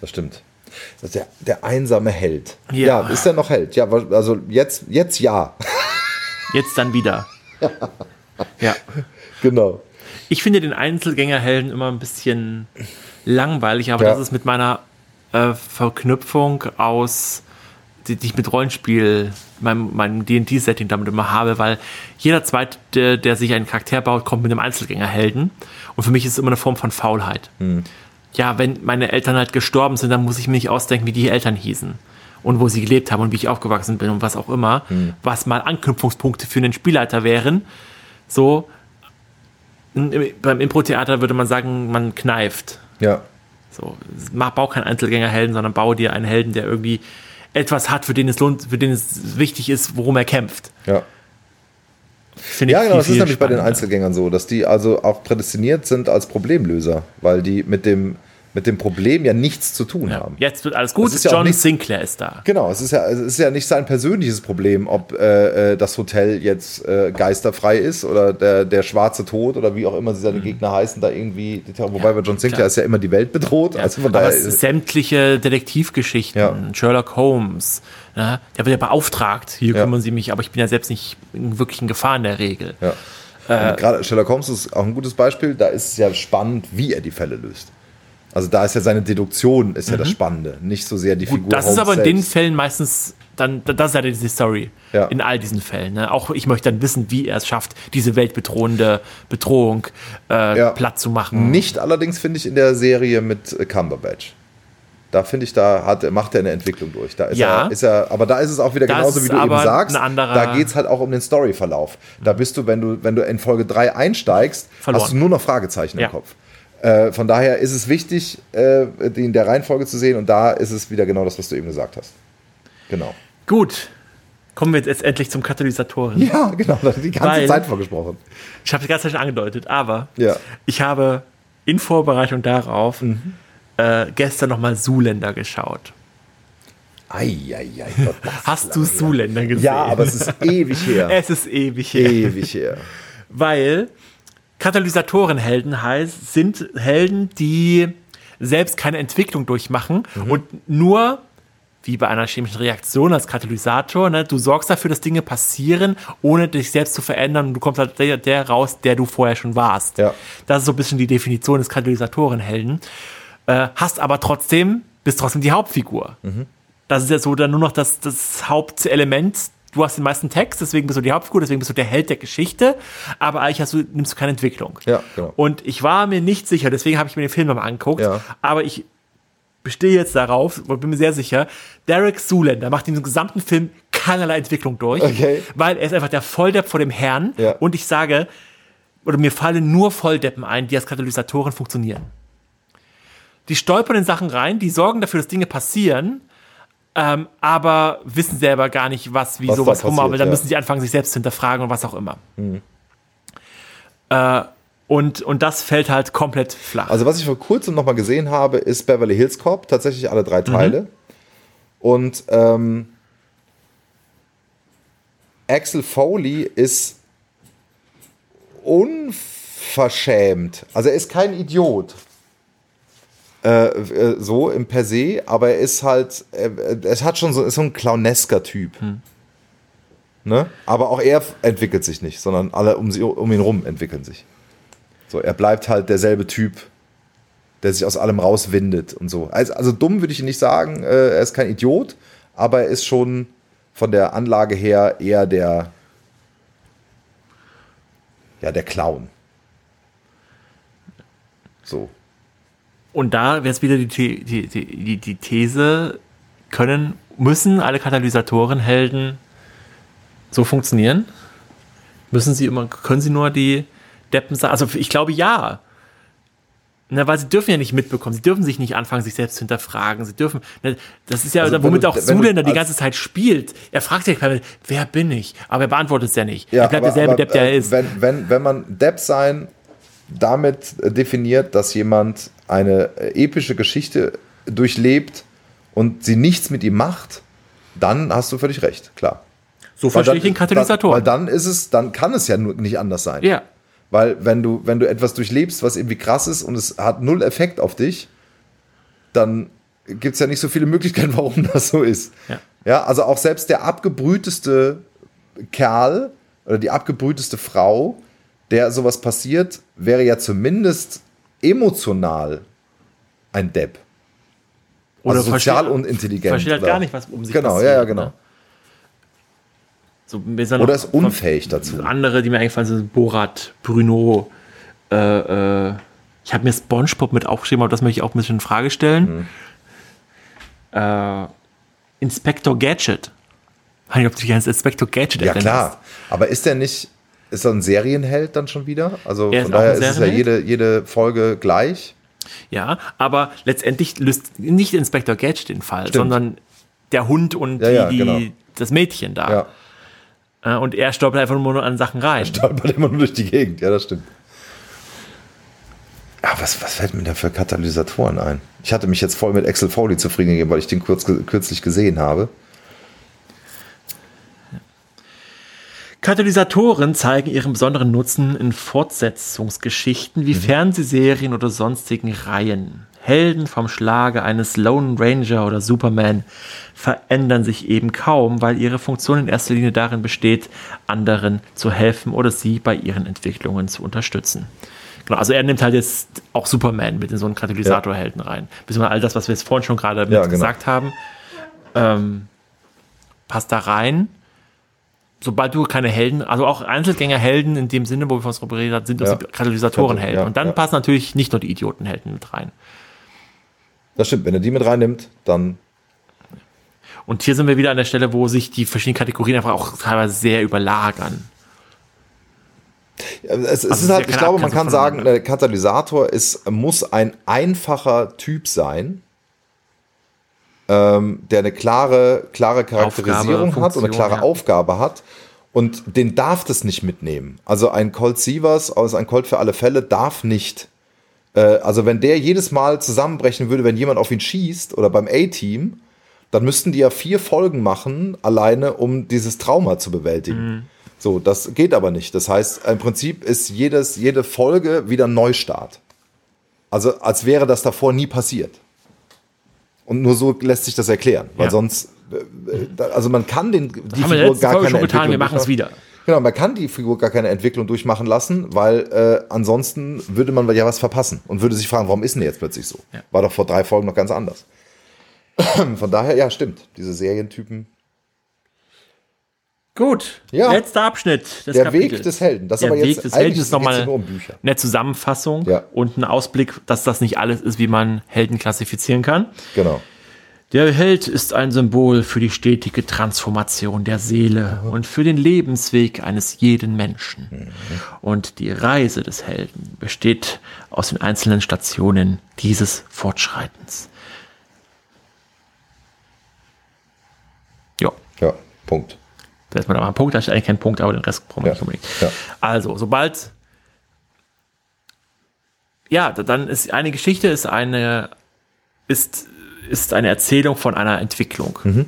Das stimmt. Das ist der, der einsame Held. Ja. Ja. ist er noch Held? Ja, also jetzt, jetzt ja. Jetzt dann wieder. Ja. genau. Ich finde den Einzelgängerhelden immer ein bisschen langweilig, aber Ja. das ist mit meiner äh, Verknüpfung aus, die, die ich mit Rollenspiel, meinem, meinem D&D-Setting damit immer habe, weil jeder zweite, der, der sich einen Charakter baut, kommt mit einem Einzelgängerhelden. Und für mich ist es immer eine Form von Faulheit. Ja, wenn meine Eltern halt gestorben sind, dann muss ich mir nicht ausdenken, wie die Eltern hießen. Und wo sie gelebt haben und wie ich aufgewachsen bin und was auch immer, was mal Anknüpfungspunkte für einen Spielleiter wären. So, im- beim Impro-Theater würde man sagen, man kneift. Ja. So, mach, bau keinen Einzelgängerhelden, sondern baue dir einen Helden, der irgendwie etwas hat, für den es lohnt, für den es wichtig ist, worum er kämpft. Ja. Finde Ja, genau, das ist nämlich bei den. Einzelgängern so, dass die also auch prädestiniert sind als Problemlöser, weil die mit dem, mit dem Problem ja nichts zu tun Ja, haben. jetzt wird alles gut, ist ja John nicht- Sinclair ist da. Genau, es ist ja, es ist ja nicht sein persönliches Problem, ob äh, äh, das Hotel jetzt äh, geisterfrei ist oder der, der schwarze Tod oder wie auch immer sie seine Gegner heißen, da irgendwie, wobei bei John Sinclair klar. ist ja immer die Welt bedroht. also von Aber daher, sämtliche Detektivgeschichten, Ja. Sherlock Holmes, ne, der wird ja beauftragt, hier Ja. kümmern sie mich, aber ich bin ja selbst nicht in wirklichen Gefahr in der Regel. ja. Äh, Gerade Sherlock Holmes ist auch ein gutes Beispiel, da ist es ja spannend, wie er die Fälle löst. Also da ist ja seine Deduktion ist ja das Spannende, nicht so sehr die Figur Mhm. Das ist aber in den. Fällen meistens dann, das ist ja die Story. Ja. In all diesen Fällen. Ne? Auch ich möchte dann wissen, wie er es schafft, diese weltbedrohende Bedrohung äh, Ja. platt zu machen. Nicht allerdings finde ich in der Serie mit äh, Cumberbatch. Da finde ich, da hat, macht er eine Entwicklung durch. Da ist Ja. er, ist er, aber da ist es auch wieder Das genauso, wie du eben sagst. da geht es halt auch um den Storyverlauf. Da bist du, wenn du, wenn du in Folge 3 einsteigst, Verloren. hast du nur noch Fragezeichen Ja. im Kopf. Äh, von daher ist es wichtig, äh, die in der Reihenfolge zu sehen und da ist es wieder genau das, was du eben gesagt hast. Genau. Gut. Kommen wir jetzt endlich zum Katalysatoren. Ja, genau, da die ganze Weil- Zeit vorgesprochen. Ich habe die ganze Zeit schon angedeutet, aber Ja. ich habe in Vorbereitung darauf Mhm. äh, gestern nochmal Zuländer geschaut. Eieiei, Gott, Hast du. Zuländer gesehen? Ja, aber es ist ewig her. es ist ewig her. ewig her. weil Katalysatorenhelden heißt, sind Helden, die selbst keine Entwicklung durchmachen und nur wie bei einer chemischen Reaktion als Katalysator, ne, du sorgst dafür, dass Dinge passieren, ohne dich selbst zu verändern und du kommst halt der, der raus, der du vorher schon warst. Ja. Das ist so ein bisschen die Definition des Katalysatorenhelden. Äh, hast aber trotzdem, bist trotzdem die Hauptfigur. Das ist ja so dann nur noch das, das Hauptelement. Du hast den meisten Text, deswegen bist du die Hauptfigur, deswegen bist du der Held der Geschichte, aber eigentlich hast du, nimmst du keine Entwicklung. Ja, genau. Und ich war mir nicht sicher, deswegen habe ich mir den Film nochmal angeguckt, Ja. aber ich bestehe jetzt darauf und bin mir sehr sicher, Derek Zuländer macht in diesem gesamten Film keinerlei Entwicklung durch, Okay. weil er ist einfach der Volldepp vor dem Herrn Ja. und ich sage, oder mir fallen nur Volldeppen ein, die als Katalysatoren funktionieren. Die stolpern in Sachen rein, die sorgen dafür, dass Dinge passieren, ähm, aber wissen selber gar nicht, was, wie Was sowas da rum, passiert, aber dann ja. müssen sie anfangen, sich selbst zu hinterfragen und was auch immer. Mhm. Äh, und, und das fällt halt komplett flach. Also was ich vor kurzem noch mal gesehen habe, ist Beverly Hills Cop, tatsächlich alle drei Teile. Und ähm, Axel Foley ist unverschämt. Also er ist kein Idiot. Äh, äh, so im per se, aber er ist halt, er hat schon so, ist so ein clownesker Typ. Ne? Aber auch er entwickelt sich nicht, sondern alle um, sie, um ihn rum entwickeln sich. So, er bleibt halt derselbe Typ, der sich aus allem rauswindet und so. Also, also dumm würde ich ihn nicht sagen, äh, er ist kein Idiot, aber er ist schon von der Anlage her eher der, ja, der Clown. So. Und da wäre es wieder die, die, die, die These, können, müssen alle Katalysatorenhelden so funktionieren? Müssen sie immer, können sie nur die Deppen sein? Also ich glaube ja. Na, weil sie dürfen ja nicht mitbekommen, sie dürfen sich nicht anfangen, sich selbst zu hinterfragen. Sie dürfen, ne, das ist ja, Also, womit du- auch Zuländer die ganze Zeit spielt. Er fragt sich, wer bin ich? Aber er beantwortet es ja nicht. Ja, er bleibt aber- derselbe aber, Depp, der er äh, ist. Wenn, wenn, wenn man Depp sein damit definiert, dass jemand eine äh, epische Geschichte durchlebt und sie nichts mit ihm macht, dann hast du völlig recht, klar. so verstehe ich den Katalysator. Weil dann ist es, dann kann es ja nur nicht anders sein. ja. Weil wenn du, wenn du etwas durchlebst, was irgendwie krass ist und es hat null Effekt auf dich, dann gibt es ja nicht so viele Möglichkeiten, warum das so ist. Ja. ja, also auch selbst der abgebrühteste Kerl oder die abgebrühteste Frau, der sowas passiert, wäre ja zumindest emotional ein Depp. Oder also sozial versteht- und intelligent. versteht halt oder- gar nicht, was um sich Genau, passiert, ja, ja, genau. ne? So, Oder ist unfähig dazu. Andere, die mir eingefallen sind, Borat, Bruno, äh, äh, ich habe mir Spongebob mit aufgeschrieben, aber das möchte ich auch ein bisschen in Frage stellen. Mhm. Äh, Inspector Gadget. Ich weiß nicht, ob du dich als Inspector Gadget Ja, klar. Aber ist der nicht, ist er ein Serienheld dann schon wieder? Also Er von daher ist es ja jede, jede Folge gleich. Ja, aber letztendlich löst nicht Inspector Gadget den Fall, sondern der Hund und Ja, ja, die, genau. das Mädchen da. Ja. Äh, Und er stolpert einfach nur an Sachen rein. Stolpert immer nur durch die Gegend, ja, das stimmt. Ah, was, was fällt mir da für Katalysatoren ein? Ich hatte mich jetzt voll mit Axel Foley zufrieden gegeben, weil ich den kurz, kürzlich gesehen habe. Katalysatoren zeigen ihren besonderen Nutzen in Fortsetzungsgeschichten wie Fernsehserien oder sonstigen Reihen. Helden vom Schlage eines Lone Ranger oder Superman verändern sich eben kaum, weil ihre Funktion in erster Linie darin besteht, anderen zu helfen oder sie bei ihren Entwicklungen zu unterstützen. Genau, also er nimmt halt jetzt auch Superman mit in so einen Katalysatorhelden rein. Beziehungsweise all das, was wir jetzt vorhin schon gerade Ja, genau. gesagt haben, ähm, passt da rein sobald du keine Helden, also auch Einzelgängerhelden in dem Sinne, wo wir von uns drüber geredet haben, sind Ja. das Katalysatorenhelden. Ja, und dann ja. passen natürlich nicht nur die Idiotenhelden mit rein. Das stimmt, wenn er die mit reinnimmt, dann. Und hier sind wir wieder an der Stelle, wo sich die verschiedenen Kategorien einfach auch teilweise sehr überlagern. Ja, Es, Also es ist halt, ich glaube, man kann sagen, der Katalysator ist, muss ein einfacher Typ sein, ähm, der eine klare, klare Charakterisierung Aufgabe, hat und eine klare ja. Aufgabe hat. Und den darf das nicht mitnehmen. Also ein Colt Sievers aus ein Colt für alle Fälle darf nicht. Äh, also wenn der jedes Mal zusammenbrechen würde, wenn jemand auf ihn schießt oder beim A-Team, dann müssten die ja vier Folgen machen, alleine um dieses Trauma zu bewältigen. Mhm. So, das geht aber nicht. Das heißt, im Prinzip ist jedes, jede Folge wieder ein Neustart. Also als wäre das davor nie passiert. Und nur so lässt sich das erklären, weil Ja. sonst, äh, äh, also man kann den, die haben wir letzte Folge schon getan, wir Entwicklung machen es wieder. Genau, man kann die Figur gar keine Entwicklung durchmachen lassen, weil äh, ansonsten würde man ja was verpassen und würde sich fragen, warum ist denn jetzt plötzlich so? Ja. War doch vor drei Folgen noch ganz anders. Von daher, ja, stimmt. Diese Serientypen. Gut, Ja. letzter Abschnitt des Der Kapitels. Weg des Helden. Das ist Der aber Weg jetzt des eigentlich Helden ist nochmal um eine Zusammenfassung Ja. und ein Ausblick, dass das nicht alles ist, wie man Helden klassifizieren kann. Genau. Der Held ist ein Symbol für die stetige Transformation der Seele und für den Lebensweg eines jeden Menschen. Und die Reise des Helden besteht aus den einzelnen Stationen dieses Fortschreitens. Ja, Ja, Punkt. Da ist man aber ein Punkt, da ist eigentlich kein Punkt, aber den Rest brauchen wir Ja. nicht unbedingt. Ja. Also, sobald ja, da- dann ist eine Geschichte ist eine ist ist eine Erzählung von einer Entwicklung. Mhm.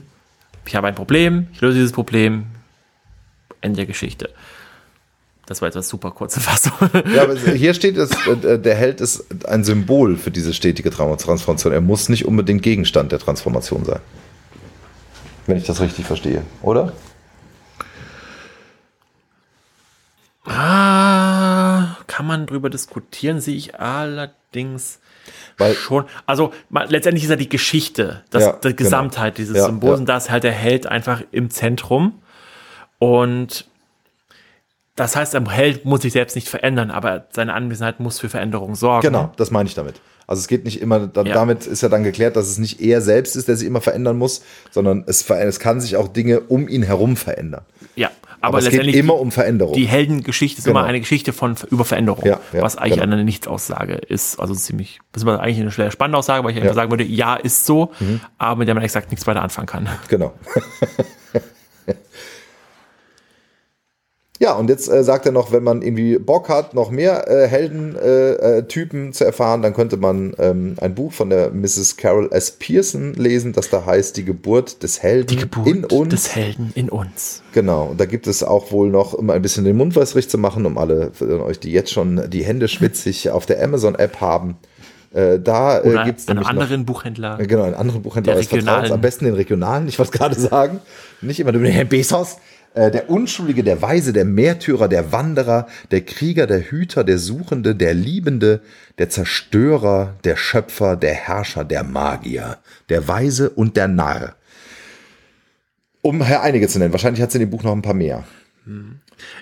Ich habe ein Problem, ich löse dieses Problem, Ende der Geschichte. Das war jetzt eine super kurze Fassung. Ja, aber hier steht es, äh, der Held ist ein Symbol für diese stetige Tra- Transformation. Er muss nicht unbedingt Gegenstand der Transformation sein. Wenn ich das richtig verstehe, oder? Ah, kann man drüber diskutieren, sehe ich allerdings Weil- schon. Also ma- letztendlich ist ja die Geschichte, das, Ja, die genau. Gesamtheit dieses Ja, Symbols ja. und da ist halt der Held einfach im Zentrum. Und das heißt, der Held muss sich selbst nicht verändern, aber seine Anwesenheit muss für Veränderung sorgen. Genau, das meine ich damit. Also es geht nicht immer, da, Ja. damit ist ja dann geklärt, dass es nicht er selbst ist, der sich immer verändern muss, sondern es, es kann sich auch Dinge um ihn herum verändern. Aber, aber, es geht letztendlich immer die, um Veränderung. die Heldengeschichte ist Genau. immer eine Geschichte von über Veränderung, Ja, ja, was eigentlich genau. eine Nichtsaussage ist. Also ziemlich, das ist eigentlich eine schwer spannende Aussage, weil ich. Mhm. einfach sagen würde, ja, ist so, aber mit der man exakt nichts weiter anfangen kann. Genau. ja, und jetzt äh, sagt er noch, wenn man irgendwie Bock hat, noch mehr äh, Heldentypen äh, äh, zu erfahren, dann könnte man ähm, ein Buch von der Mrs. Carol S. Pearson lesen, das da heißt Die Geburt des Helden Die Geburt in uns. des Helden in uns. Genau, und da gibt es auch wohl noch, um ein bisschen den Mund wässrig zu machen, um alle von euch, die jetzt schon die Hände schwitzig auf der Amazon-App haben. Äh, da äh, gibt es einem nämlich noch, anderen Buchhändler. Genau, einen anderen Buchhändler Der regionalen. am besten den regionalen, ich wollte gerade sagen. Nicht immer nur den Herrn Bezos. Äh, Der Unschuldige, der Weise, der Märtyrer, der Wanderer, der Krieger, der Hüter, der Suchende, der Liebende, der Zerstörer, der Schöpfer, der Herrscher, der Magier, der Weise und der Narr. Um hier einige zu nennen. Wahrscheinlich hat es in dem Buch noch ein paar mehr.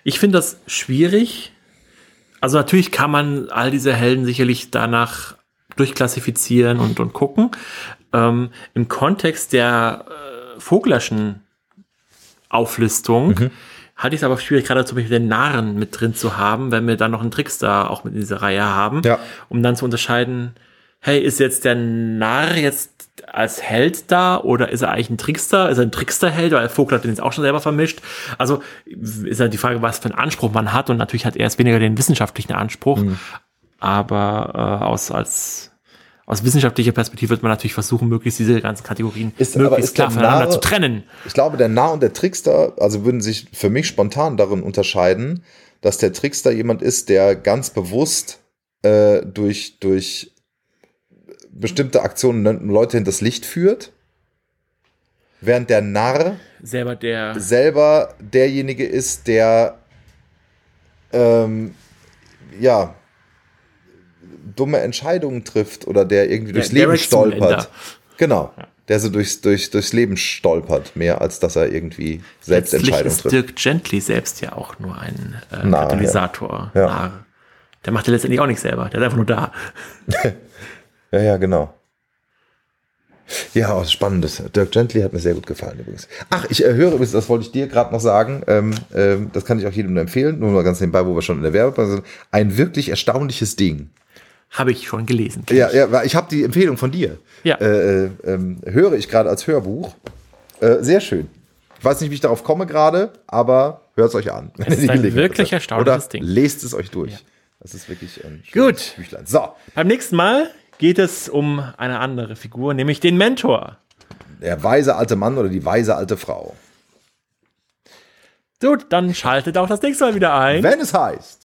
Ich finde das schwierig. Also natürlich kann man all diese Helden sicherlich danach durchklassifizieren und, und gucken. Ähm, Im Kontext der äh, Voglerschen Auflistung Mhm. hatte ich es aber schwierig, gerade zum Beispiel den Narren mit drin zu haben, wenn wir dann noch einen Trickster auch mit in dieser Reihe haben, Ja. um dann zu unterscheiden, hey, ist jetzt der Narr jetzt als Held da oder ist er eigentlich ein Trickster? Ist er ein Tricksterheld? Weil Vogel hat den jetzt auch schon selber vermischt. Also ist halt die Frage, was für einen Anspruch man hat und natürlich hat er jetzt weniger den wissenschaftlichen Anspruch, Mhm. aber äh, aus, als aus wissenschaftlicher Perspektive wird man natürlich versuchen, möglichst diese ganzen Kategorien Ist- möglichst klar der voneinander zu trennen. Ich glaube, der Narr und der Trickster, also würden sich für mich spontan darin unterscheiden, dass der Trickster jemand ist, der ganz bewusst äh, durch, durch bestimmte Aktionen Leute hinters Licht führt, während der Narr Selber der selber derjenige ist, der ähm, ja dumme Entscheidungen trifft oder der irgendwie durchs der Leben stolpert. Genau. Der so durchs, durchs, durchs Leben stolpert, mehr als dass er irgendwie selbst Entscheidungen ist trifft. Dirk Gently selbst ja auch nur ein äh, Narr, Katalysator. ja. Ja. Narr. Der macht ja letztendlich auch nichts selber. Der ist einfach nur da. Ja, ja, genau. Ja, oh, spannendes. Dirk Gently hat mir sehr gut gefallen übrigens. Ach, ich äh, höre übrigens, das wollte ich dir gerade noch sagen, ähm, ähm, das kann ich auch jedem nur empfehlen, nur mal ganz nebenbei, wo wir schon in der Werbung sind. Ein wirklich erstaunliches Ding. Habe ich schon gelesen. Ja, ja, ich habe die Empfehlung von dir. Ja. Äh, äh, ähm, höre ich gerade als Hörbuch. Äh, sehr schön. Ich weiß nicht, wie ich darauf komme gerade, aber hört es euch an. ihr ist ein wirklich erstaunliches Oder Ding. Lest es euch durch. Das ist wirklich ein Gut. Büchlein. So, Beim nächsten Mal geht es um eine andere Figur, nämlich den Mentor. der weise alte Mann oder die weise alte Frau. Gut, dann schaltet auch das nächste Mal wieder ein. Wenn es heißt.